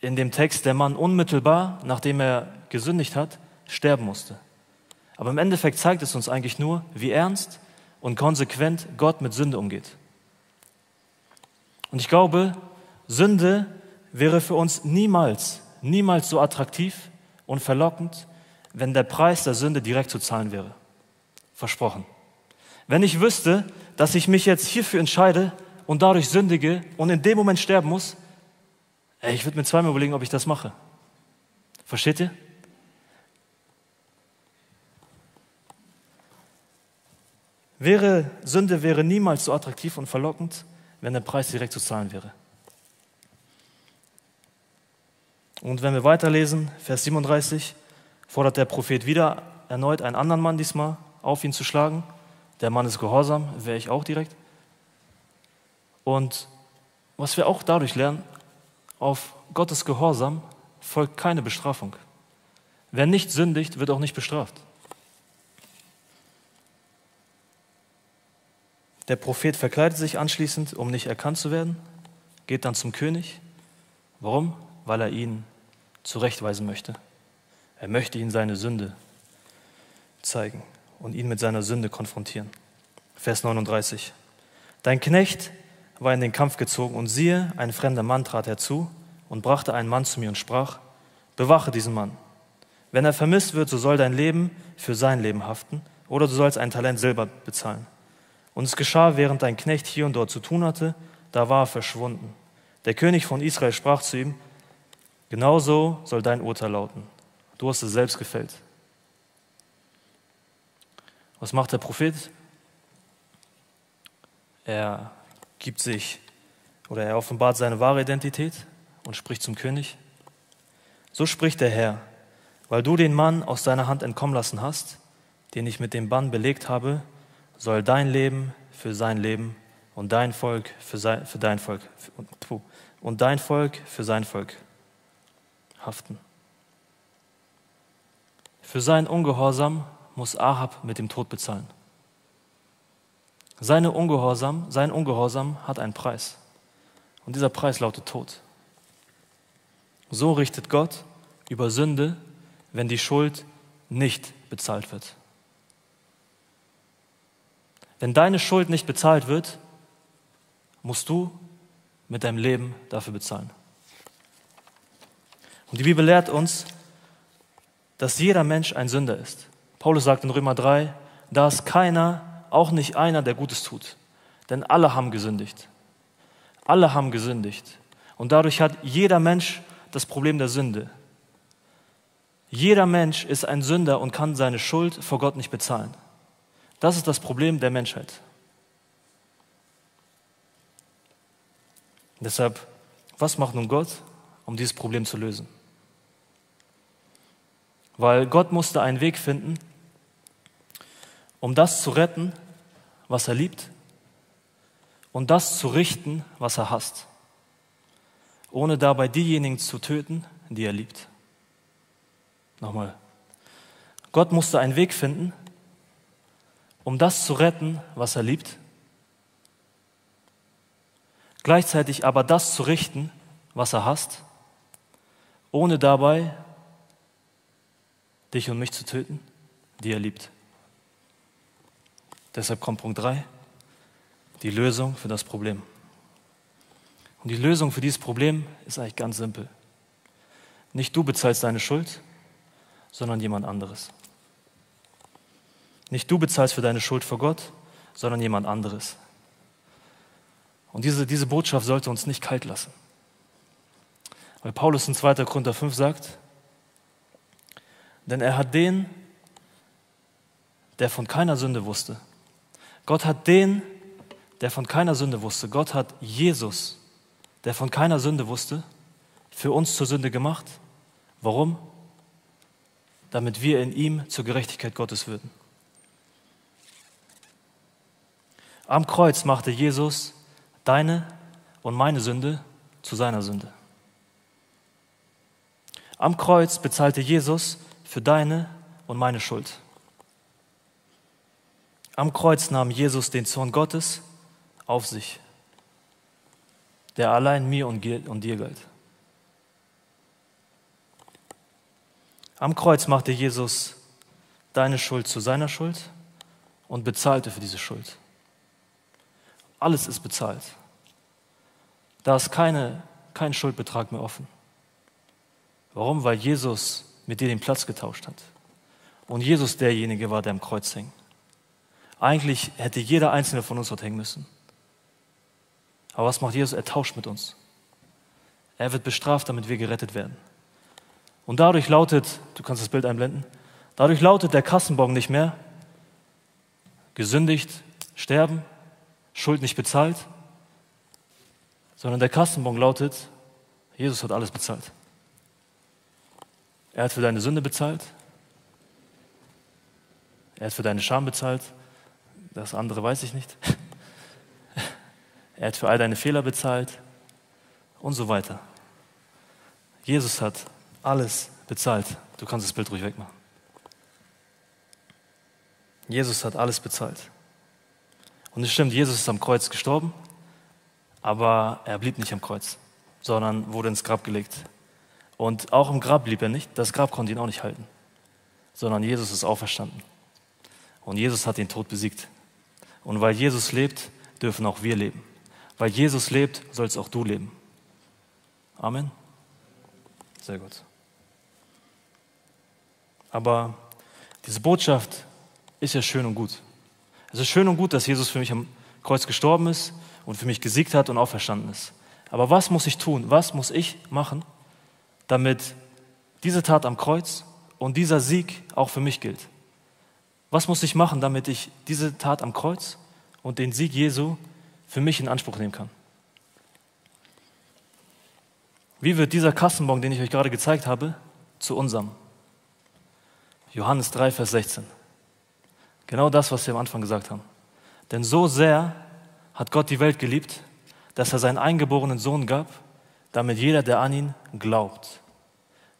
in dem Text der Mann unmittelbar, nachdem er gesündigt hat, sterben musste. Aber im Endeffekt zeigt es uns eigentlich nur, wie ernst und konsequent Gott mit Sünde umgeht. Und ich glaube, Sünde wäre für uns niemals, niemals so attraktiv und verlockend, wenn der Preis der Sünde direkt zu zahlen wäre. Versprochen. Wenn ich wüsste, dass ich mich jetzt hierfür entscheide und dadurch sündige und in dem Moment sterben muss, ey, ich würde mir zweimal überlegen, ob ich das mache. Versteht ihr? Wäre, Sünde wäre niemals so attraktiv und verlockend, wenn der Preis direkt zu zahlen wäre. Und wenn wir weiterlesen, Vers 37, fordert der Prophet wieder erneut einen anderen Mann diesmal auf, ihn zu schlagen. Der Mann ist gehorsam, wäre ich auch direkt. Und was wir auch dadurch lernen, auf Gottes Gehorsam folgt keine Bestrafung. Wer nicht sündigt, wird auch nicht bestraft. Der Prophet verkleidet sich anschließend, um nicht erkannt zu werden, geht dann zum König. Warum? Weil er ihn zurechtweisen möchte. Er möchte ihn seine Sünde zeigen und ihn mit seiner Sünde konfrontieren. Vers 39. Dein Knecht war in den Kampf gezogen und siehe, ein fremder Mann trat herzu und brachte einen Mann zu mir und sprach, bewache diesen Mann. Wenn er vermisst wird, so soll dein Leben für sein Leben haften oder du sollst ein Talent Silber bezahlen. Und es geschah, während dein Knecht hier und dort zu tun hatte, da war er verschwunden. Der König von Israel sprach zu ihm, genauso soll dein Urteil lauten. Du hast es selbst gefällt. Was macht der Prophet? Er gibt sich oder er offenbart seine wahre Identität und spricht zum König. So spricht der Herr, weil du den Mann aus deiner Hand entkommen lassen hast, den ich mit dem Bann belegt habe, soll dein Leben für sein Leben und dein Volk für, sein, für dein Volk und dein Volk für sein Volk haften. Für sein Ungehorsam muss Ahab mit dem Tod bezahlen. Seine Ungehorsam, sein Ungehorsam hat einen Preis. Und dieser Preis lautet Tod. So richtet Gott über Sünde, wenn die Schuld nicht bezahlt wird. Wenn deine Schuld nicht bezahlt wird, musst du mit deinem Leben dafür bezahlen. Und die Bibel lehrt uns, dass jeder Mensch ein Sünder ist. Paulus sagt in Römer 3, da ist keiner, auch nicht einer, der Gutes tut. Denn alle haben gesündigt. Alle haben gesündigt. Und dadurch hat jeder Mensch das Problem der Sünde. Jeder Mensch ist ein Sünder und kann seine Schuld vor Gott nicht bezahlen. Das ist das Problem der Menschheit. Deshalb, was macht nun Gott, um dieses Problem zu lösen? Weil Gott musste einen Weg finden, um das zu retten, was er liebt, und das zu richten, was er hasst, ohne dabei diejenigen zu töten, die er liebt. Nochmal. Gott musste einen Weg finden, um das zu retten, was er liebt, gleichzeitig aber das zu richten, was er hasst, ohne dabei dich und mich zu töten, die er liebt. Deshalb kommt Punkt 3, die Lösung für das Problem. Und die Lösung für dieses Problem ist eigentlich ganz simpel. Nicht du bezahlst deine Schuld, sondern jemand anderes. Nicht du bezahlst für deine Schuld vor Gott, sondern jemand anderes. Und diese, diese Botschaft sollte uns nicht kalt lassen. Weil Paulus in 2. Korinther 5 sagt, denn er hat den, der von keiner Sünde wusste. Gott hat den, der von keiner Sünde wusste. Gott hat Jesus, der von keiner Sünde wusste, für uns zur Sünde gemacht. Warum? Damit wir in ihm zur Gerechtigkeit Gottes würden. Am Kreuz machte Jesus deine und meine Sünde zu seiner Sünde. Am Kreuz bezahlte Jesus für deine und meine Schuld. Am Kreuz nahm Jesus den Zorn Gottes auf sich. der allein mir und dir galt. Am Kreuz machte Jesus deine Schuld zu seiner Schuld und bezahlte für diese Schuld. Alles ist bezahlt. Da ist keine, kein Schuldbetrag mehr offen. Warum? Weil Jesus mit dir den Platz getauscht hat. Und Jesus derjenige war, der am Kreuz hing. Eigentlich hätte jeder einzelne von uns dort hängen müssen. Aber was macht Jesus? Er tauscht mit uns. Er wird bestraft, damit wir gerettet werden. Und dadurch lautet, du kannst das Bild einblenden, dadurch lautet der Kassenbon nicht mehr, gesündigt, sterben, Schuld nicht bezahlt, sondern der Kassenbon lautet, Jesus hat alles bezahlt. Er hat für deine Sünde bezahlt, er hat für deine Scham bezahlt, das andere weiß ich nicht. Er hat für all deine Fehler bezahlt und so weiter. Jesus hat alles bezahlt. Du kannst das Bild ruhig wegmachen. Jesus hat alles bezahlt. Und es stimmt, Jesus ist am Kreuz gestorben, aber er blieb nicht am Kreuz, sondern wurde ins Grab gelegt. Und auch im Grab blieb er nicht, das Grab konnte ihn auch nicht halten, sondern Jesus ist auferstanden. Und Jesus hat den Tod besiegt. Und weil Jesus lebt, dürfen auch wir leben. Weil Jesus lebt, sollst auch du leben. Amen. Sehr gut. Aber diese Botschaft ist ja schön und gut. Es ist schön und gut, dass Jesus für mich am Kreuz gestorben ist und für mich gesiegt hat und auferstanden ist. Aber was muss ich tun? Was muss ich machen, damit diese Tat am Kreuz und dieser Sieg auch für mich gilt? Was muss ich machen, damit ich diese Tat am Kreuz und den Sieg Jesu für mich in Anspruch nehmen kann? Wie wird dieser Kassenbon, den ich euch gerade gezeigt habe, zu unserem? Johannes 3, Vers 16. Genau das, was wir am Anfang gesagt haben. Denn so sehr hat Gott die Welt geliebt, dass er seinen eingeborenen Sohn gab, damit jeder, der an ihn glaubt,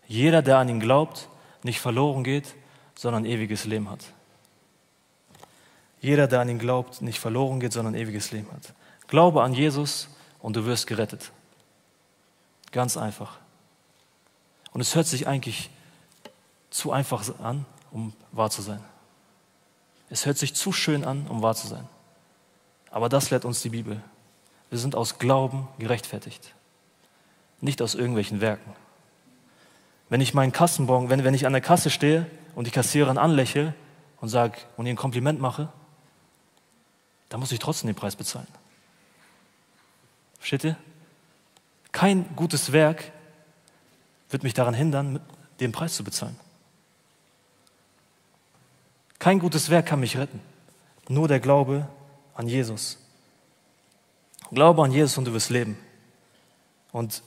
jeder, der an ihn glaubt, nicht verloren geht, sondern ewiges Leben hat. Jeder, der an ihn glaubt, nicht verloren geht, sondern ewiges Leben hat. Glaube an Jesus und du wirst gerettet. Ganz einfach. Und es hört sich eigentlich zu einfach an, um wahr zu sein. Es hört sich zu schön an, um wahr zu sein. Aber das lehrt uns die Bibel. Wir sind aus Glauben gerechtfertigt, nicht aus irgendwelchen Werken. Wenn ich meinen Kassenbon, wenn, wenn ich an der Kasse stehe und die Kassiererin anlächle und sage und ihr ein Kompliment mache, dann muss ich trotzdem den Preis bezahlen. Versteht ihr? Kein gutes Werk wird mich daran hindern, den Preis zu bezahlen. Kein gutes Werk kann mich retten. Nur der Glaube an Jesus. Glaube an Jesus und du wirst leben. Und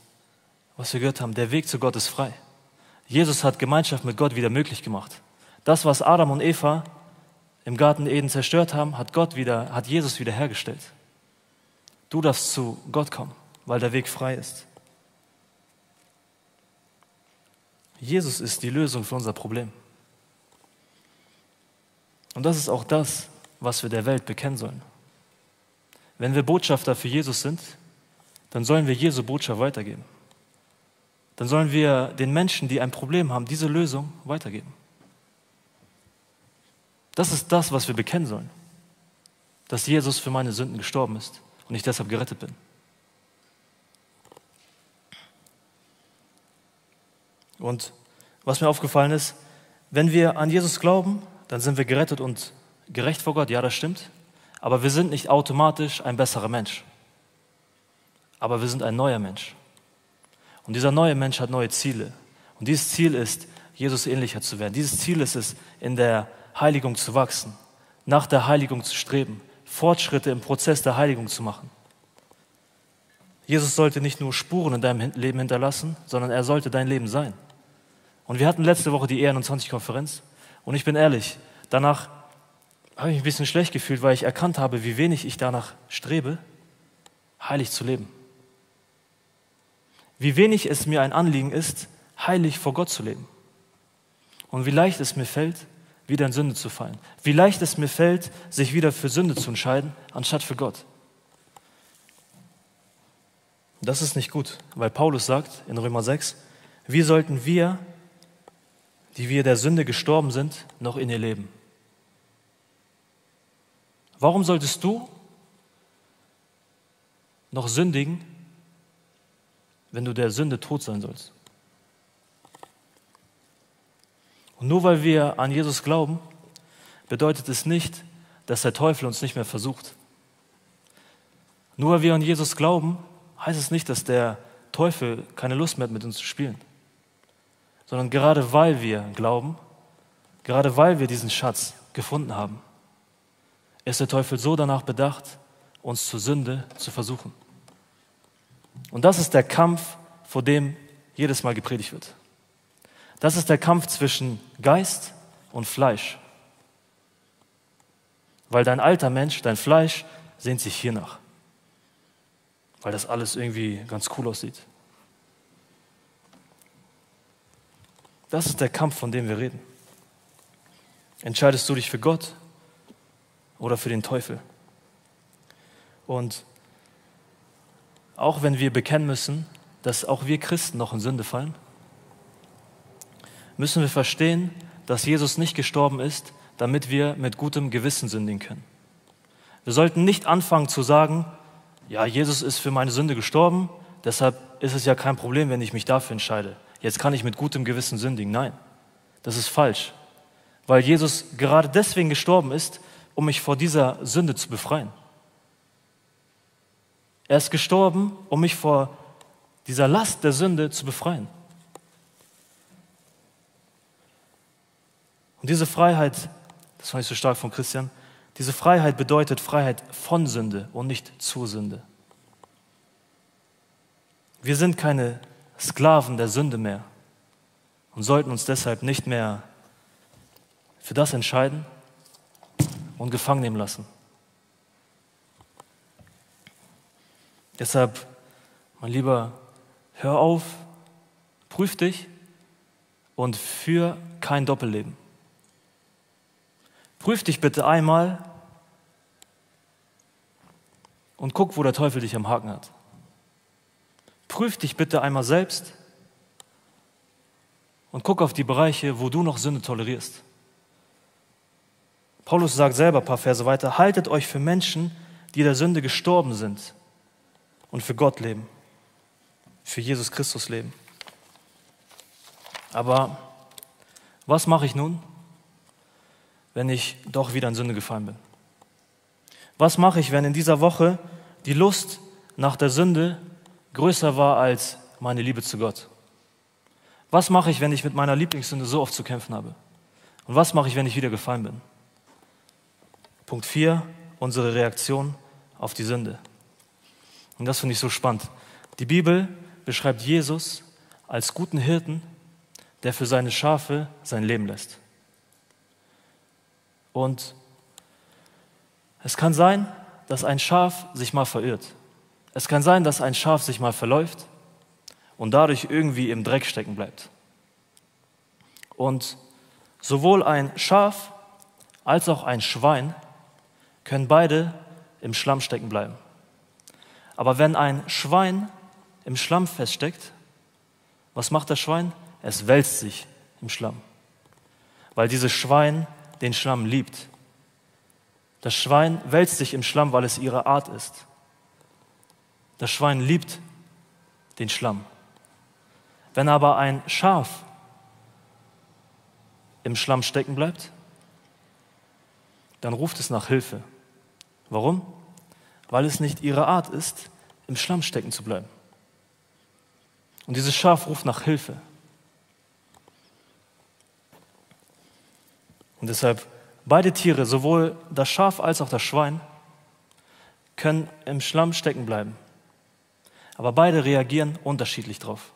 was wir gehört haben, der Weg zu Gott ist frei. Jesus hat Gemeinschaft mit Gott wieder möglich gemacht. Das, was Adam und Eva im Garten Eden zerstört haben, hat Gott wieder, hat Jesus wieder hergestellt. Du darfst zu Gott kommen, weil der Weg frei ist. Jesus ist die Lösung für unser Problem. Und das ist auch das, was wir der Welt bekennen sollen. Wenn wir Botschafter für Jesus sind, dann sollen wir Jesu Botschaft weitergeben. Dann sollen wir den Menschen, die ein Problem haben, diese Lösung weitergeben. Das ist das, was wir bekennen sollen. Dass Jesus für meine Sünden gestorben ist und ich deshalb gerettet bin. Und was mir aufgefallen ist, wenn wir an Jesus glauben, dann sind wir gerettet und gerecht vor Gott. Ja, das stimmt. Aber wir sind nicht automatisch ein besserer Mensch. Aber wir sind ein neuer Mensch. Und dieser neue Mensch hat neue Ziele. Und dieses Ziel ist, Jesus ähnlicher zu werden. Dieses Ziel ist es, in der Heiligung zu wachsen, nach der Heiligung zu streben, Fortschritte im Prozess der Heiligung zu machen. Jesus sollte nicht nur Spuren in deinem Leben hinterlassen, sondern er sollte dein Leben sein. Und wir hatten letzte Woche die E21-Konferenz und ich bin ehrlich, danach habe ich mich ein bisschen schlecht gefühlt, weil ich erkannt habe, wie wenig ich danach strebe, heilig zu leben. Wie wenig es mir ein Anliegen ist, heilig vor Gott zu leben. Und wie leicht es mir fällt, wieder in Sünde zu fallen. Wie leicht es mir fällt, sich wieder für Sünde zu entscheiden, anstatt für Gott. Das ist nicht gut, weil Paulus sagt in Römer 6, wie sollten wir, die wir der Sünde gestorben sind, noch in ihr leben? Warum solltest du noch sündigen, wenn du der Sünde tot sein sollst? Und nur weil wir an Jesus glauben, bedeutet es nicht, dass der Teufel uns nicht mehr versucht. Nur weil wir an Jesus glauben, heißt es nicht, dass der Teufel keine Lust mehr hat, mit uns zu spielen. Sondern gerade weil wir glauben, gerade weil wir diesen Schatz gefunden haben, ist der Teufel so danach bedacht, uns zur Sünde zu versuchen. Und das ist der Kampf, vor dem jedes Mal gepredigt wird. Das ist der Kampf zwischen Geist und Fleisch. Weil dein alter Mensch, dein Fleisch, sehnt sich hiernach. Weil das alles irgendwie ganz cool aussieht. Das ist der Kampf, von dem wir reden. Entscheidest du dich für Gott oder für den Teufel? Und auch wenn wir bekennen müssen, dass auch wir Christen noch in Sünde fallen, müssen wir verstehen, dass Jesus nicht gestorben ist, damit wir mit gutem Gewissen sündigen können. Wir sollten nicht anfangen zu sagen, ja, Jesus ist für meine Sünde gestorben, deshalb ist es ja kein Problem, wenn ich mich dafür entscheide. Jetzt kann ich mit gutem Gewissen sündigen. Nein, das ist falsch, weil Jesus gerade deswegen gestorben ist, um mich vor dieser Sünde zu befreien. Er ist gestorben, um mich vor dieser Last der Sünde zu befreien. Und diese Freiheit, das fand ich so stark von Christian, diese Freiheit bedeutet Freiheit von Sünde und nicht zur Sünde. Wir sind keine Sklaven der Sünde mehr und sollten uns deshalb nicht mehr für das entscheiden und gefangen nehmen lassen. Deshalb, mein Lieber, hör auf, prüf dich und führ kein Doppelleben. Prüf dich bitte einmal und guck, wo der Teufel dich am Haken hat. Prüf dich bitte einmal selbst und guck auf die Bereiche, wo du noch Sünde tolerierst. Paulus sagt selber ein paar Verse weiter, haltet euch für Menschen, die der Sünde gestorben sind und für Gott leben, für Jesus Christus leben. Aber was mache ich nun? Wenn ich doch wieder in Sünde gefallen bin? Was mache ich, wenn in dieser Woche die Lust nach der Sünde größer war als meine Liebe zu Gott? Was mache ich, wenn ich mit meiner Lieblingssünde so oft zu kämpfen habe? Und was mache ich, wenn ich wieder gefallen bin? Punkt 4, unsere Reaktion auf die Sünde. Und das finde ich so spannend. Die Bibel beschreibt Jesus als guten Hirten, der für seine Schafe sein Leben lässt. Und es kann sein, dass ein Schaf sich mal verirrt. Es kann sein, dass ein Schaf sich mal verläuft und dadurch irgendwie im Dreck stecken bleibt. Und sowohl ein Schaf als auch ein Schwein können beide im Schlamm stecken bleiben. Aber wenn ein Schwein im Schlamm feststeckt, was macht das Schwein? Es wälzt sich im Schlamm, weil dieses Schwein den Schlamm liebt. Das Schwein wälzt sich im Schlamm, weil es ihre Art ist. Das Schwein liebt den Schlamm. Wenn aber ein Schaf im Schlamm stecken bleibt, dann ruft es nach Hilfe. Warum? Weil es nicht ihre Art ist, im Schlamm stecken zu bleiben. Und dieses Schaf ruft nach Hilfe. Und deshalb, beide Tiere, sowohl das Schaf als auch das Schwein, können im Schlamm stecken bleiben. Aber beide reagieren unterschiedlich drauf.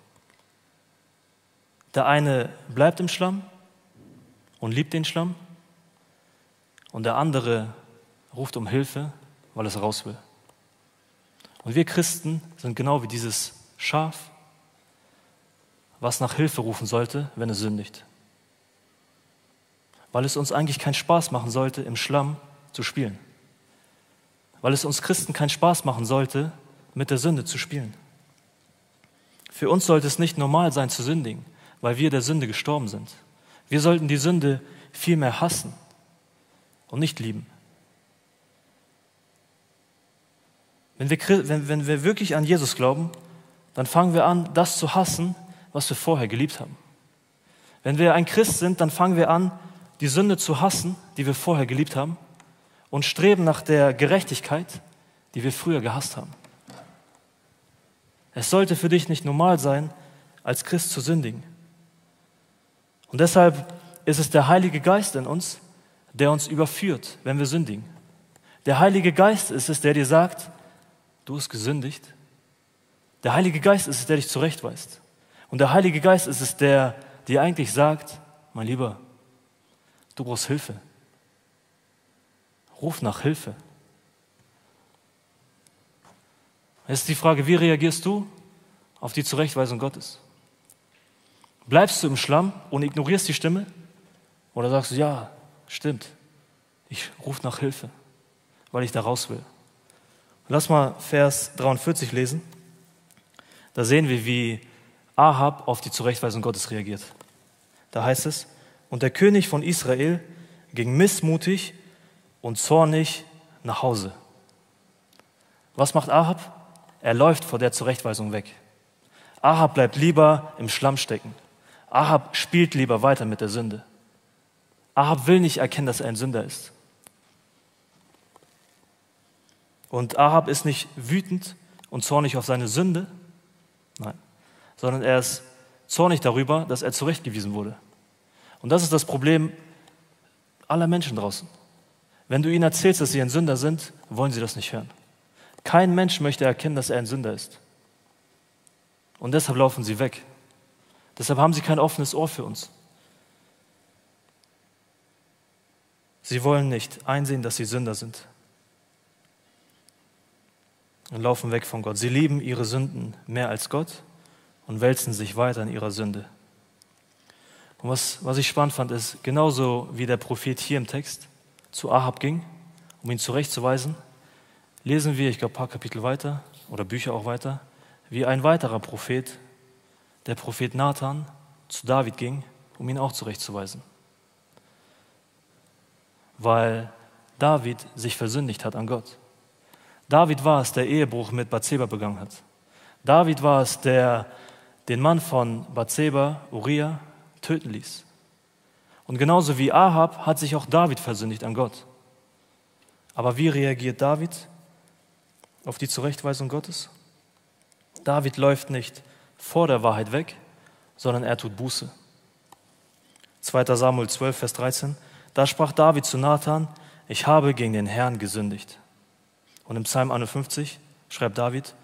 Der eine bleibt im Schlamm und liebt den Schlamm und der andere ruft um Hilfe, weil es raus will. Und wir Christen sind genau wie dieses Schaf, was nach Hilfe rufen sollte, wenn es sündigt weil es uns eigentlich keinen Spaß machen sollte, im Schlamm zu spielen. Weil es uns Christen keinen Spaß machen sollte, mit der Sünde zu spielen. Für uns sollte es nicht normal sein zu sündigen, weil wir der Sünde gestorben sind. Wir sollten die Sünde vielmehr hassen und nicht lieben. Wenn wir, wenn, wenn wir wirklich an Jesus glauben, dann fangen wir an, das zu hassen, was wir vorher geliebt haben. Wenn wir ein Christ sind, dann fangen wir an, die Sünde zu hassen, die wir vorher geliebt haben, und streben nach der Gerechtigkeit, die wir früher gehasst haben. Es sollte für dich nicht normal sein, als Christ zu sündigen. Und deshalb ist es der Heilige Geist in uns, der uns überführt, wenn wir sündigen. Der Heilige Geist ist es, der dir sagt, du hast gesündigt. Der Heilige Geist ist es, der dich zurechtweist. Und der Heilige Geist ist es, der dir eigentlich sagt, mein Lieber, du brauchst Hilfe. Ruf nach Hilfe. Jetzt ist die Frage, wie reagierst du auf die Zurechtweisung Gottes? Bleibst du im Schlamm und ignorierst die Stimme? Oder sagst du, ja, stimmt, ich rufe nach Hilfe, weil ich da raus will? Lass mal Vers 43 lesen. Da sehen wir, wie Ahab auf die Zurechtweisung Gottes reagiert. Da heißt es, und der König von Israel ging missmutig und zornig nach Hause. Was macht Ahab? Er läuft vor der Zurechtweisung weg. Ahab bleibt lieber im Schlamm stecken. Ahab spielt lieber weiter mit der Sünde. Ahab will nicht erkennen, dass er ein Sünder ist. Und Ahab ist nicht wütend und zornig auf seine Sünde, nein, sondern er ist zornig darüber, dass er zurechtgewiesen wurde. Und das ist das Problem aller Menschen draußen. Wenn du ihnen erzählst, dass sie ein Sünder sind, wollen sie das nicht hören. Kein Mensch möchte erkennen, dass er ein Sünder ist. Und deshalb laufen sie weg. Deshalb haben sie kein offenes Ohr für uns. Sie wollen nicht einsehen, dass sie Sünder sind. Und laufen weg von Gott. Sie lieben ihre Sünden mehr als Gott und wälzen sich weiter in ihrer Sünde. Und was, was ich spannend fand, ist, genauso wie der Prophet hier im Text zu Ahab ging, um ihn zurechtzuweisen, lesen wir, ich glaube, ein paar Kapitel weiter oder Bücher auch weiter, wie ein weiterer Prophet, der Prophet Nathan, zu David ging, um ihn auch zurechtzuweisen. Weil David sich versündigt hat an Gott. David war es, der Ehebruch mit Bathseba begangen hat. David war es, der den Mann von Bathseba, Uriah, töten ließ. Und genauso wie Ahab hat sich auch David versündigt an Gott. Aber wie reagiert David auf die Zurechtweisung Gottes? David läuft nicht vor der Wahrheit weg, sondern er tut Buße. 2. Samuel 12, Vers 13. Da sprach David zu Nathan, ich habe gegen den Herrn gesündigt. Und im Psalm 51 schreibt David,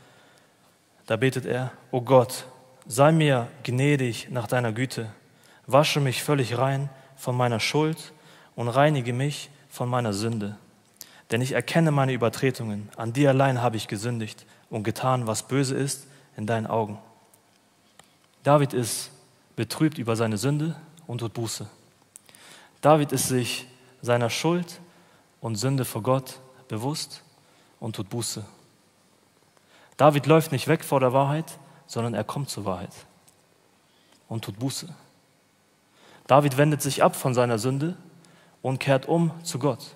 da betet er, O Gott, sei mir gnädig nach deiner Güte, wasche mich völlig rein von meiner Schuld und reinige mich von meiner Sünde. Denn ich erkenne meine Übertretungen, an dir allein habe ich gesündigt und getan, was böse ist in deinen Augen. David ist betrübt über seine Sünde und tut Buße. David ist sich seiner Schuld und Sünde vor Gott bewusst und tut Buße. David läuft nicht weg vor der Wahrheit, sondern er kommt zur Wahrheit und tut Buße. David wendet sich ab von seiner Sünde und kehrt um zu Gott.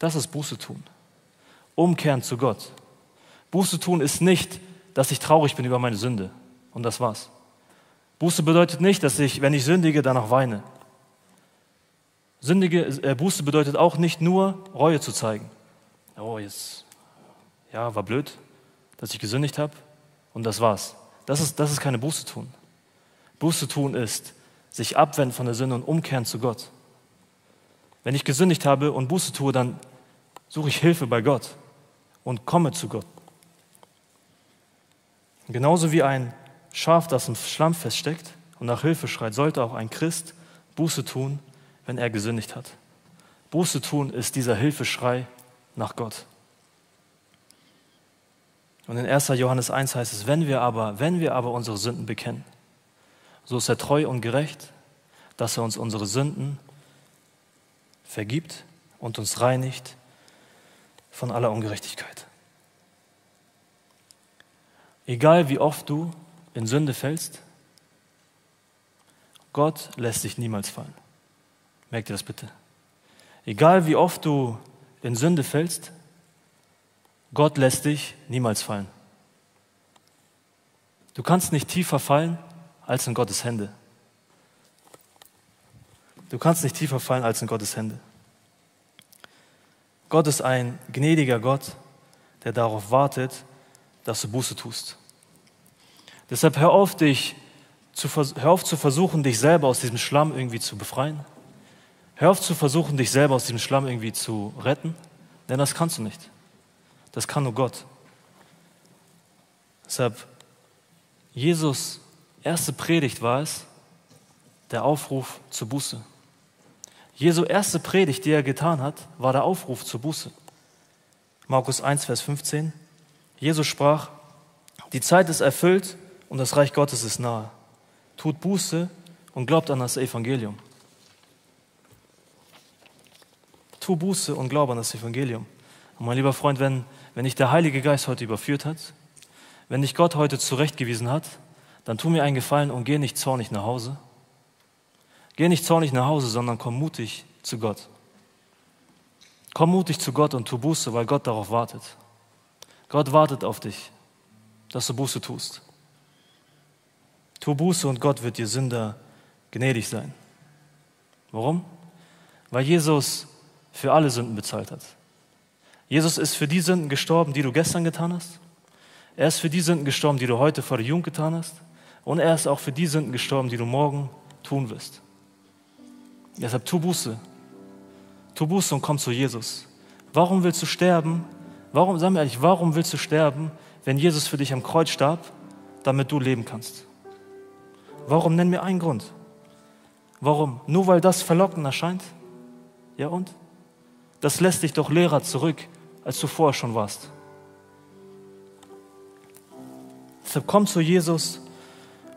Das ist Buße tun. Umkehren zu Gott. Buße tun ist nicht, dass ich traurig bin über meine Sünde und das war's. Buße bedeutet nicht, dass ich, wenn ich sündige, danach weine. Sündige, äh, Buße bedeutet auch nicht nur, Reue zu zeigen. Oh, jetzt, ja, war blöd, dass ich gesündigt habe und das war's. Das ist, das ist keine Buße tun. Buße tun ist, sich abwenden von der Sünde und umkehren zu Gott. Wenn ich gesündigt habe und Buße tue, dann suche ich Hilfe bei Gott und komme zu Gott. Genauso wie ein Schaf, das im Schlamm feststeckt und nach Hilfe schreit, sollte auch ein Christ Buße tun, wenn er gesündigt hat. Buße tun ist dieser Hilfeschrei nach Gott. Und in 1. Johannes 1 heißt es, wenn wir aber, wenn wir aber unsere Sünden bekennen, so ist er treu und gerecht, dass er uns unsere Sünden vergibt und uns reinigt von aller Ungerechtigkeit. Egal wie oft du in Sünde fällst, Gott lässt dich niemals fallen. Merk dir das bitte. Egal wie oft du in Sünde fällst, Gott lässt dich niemals fallen. Du kannst nicht tiefer fallen als in Gottes Hände. Du kannst nicht tiefer fallen als in Gottes Hände. Gott ist ein gnädiger Gott, der darauf wartet, dass du Buße tust. Deshalb hör auf, dich zu, hör auf zu versuchen, dich selber aus diesem Schlamm irgendwie zu befreien. Hör auf zu versuchen, dich selber aus diesem Schlamm irgendwie zu retten, denn das kannst du nicht. Das kann nur Gott. Deshalb, Jesus erste Predigt war es, der Aufruf zur Buße. Jesu erste Predigt, die er getan hat, war der Aufruf zur Buße. Markus 1, Vers 15. Jesus sprach, die Zeit ist erfüllt und das Reich Gottes ist nahe. Tut Buße und glaubt an das Evangelium. Tu Buße und glaub an das Evangelium. Und mein lieber Freund, wenn, wenn dich der Heilige Geist heute überführt hat, wenn dich Gott heute zurechtgewiesen hat, dann tu mir einen Gefallen und geh nicht zornig nach Hause, Geh nicht zornig nach Hause, sondern komm mutig zu Gott. Komm mutig zu Gott und tu Buße, weil Gott darauf wartet. Gott wartet auf dich, dass du Buße tust. Tu Buße und Gott wird dir Sünder gnädig sein. Warum? Weil Jesus für alle Sünden bezahlt hat. Jesus ist für die Sünden gestorben, die du gestern getan hast. Er ist für die Sünden gestorben, die du heute vor der Jugend getan hast. Und er ist auch für die Sünden gestorben, die du morgen tun wirst. Deshalb tu Buße. Tu Buße und komm zu Jesus. Warum willst du sterben? Warum, sag mir ehrlich, warum willst du sterben, wenn Jesus für dich am Kreuz starb, damit du leben kannst? Warum? Nenn mir einen Grund. Warum? Nur weil das verlockend erscheint? Ja und? Das lässt dich doch leerer zurück, als du vorher schon warst. Deshalb komm zu Jesus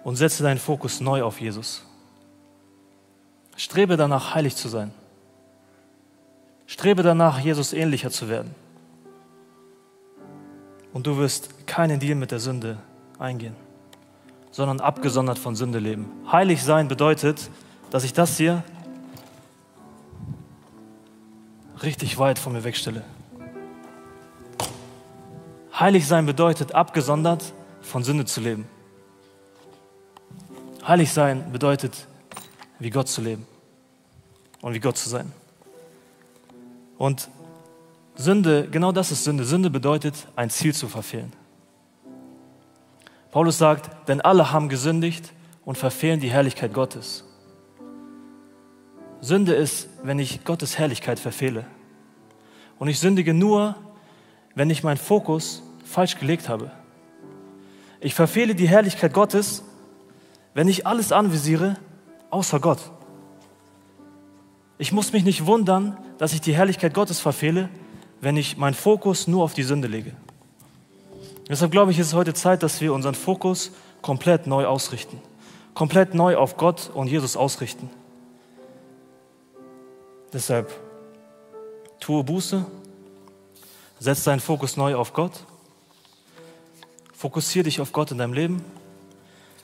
und setze deinen Fokus neu auf Jesus. Strebe danach, heilig zu sein. Strebe danach, Jesus ähnlicher zu werden. Und du wirst keinen Deal mit der Sünde eingehen, sondern abgesondert von Sünde leben. Heilig sein bedeutet, dass ich das hier richtig weit von mir wegstelle. Heilig sein bedeutet, abgesondert von Sünde zu leben. Heilig sein bedeutet, wie Gott zu leben und wie Gott zu sein. Und Sünde, genau das ist Sünde. Sünde bedeutet, ein Ziel zu verfehlen. Paulus sagt, denn alle haben gesündigt und verfehlen die Herrlichkeit Gottes. Sünde ist, wenn ich Gottes Herrlichkeit verfehle. Und ich sündige nur, wenn ich meinen Fokus falsch gelegt habe. Ich verfehle die Herrlichkeit Gottes, wenn ich alles anvisiere, außer Gott. Ich muss mich nicht wundern, dass ich die Herrlichkeit Gottes verfehle, wenn ich meinen Fokus nur auf die Sünde lege. Deshalb glaube ich, ist es heute Zeit, dass wir unseren Fokus komplett neu ausrichten. Komplett neu auf Gott und Jesus ausrichten. Deshalb tue Buße, setz deinen Fokus neu auf Gott, fokussiere dich auf Gott in deinem Leben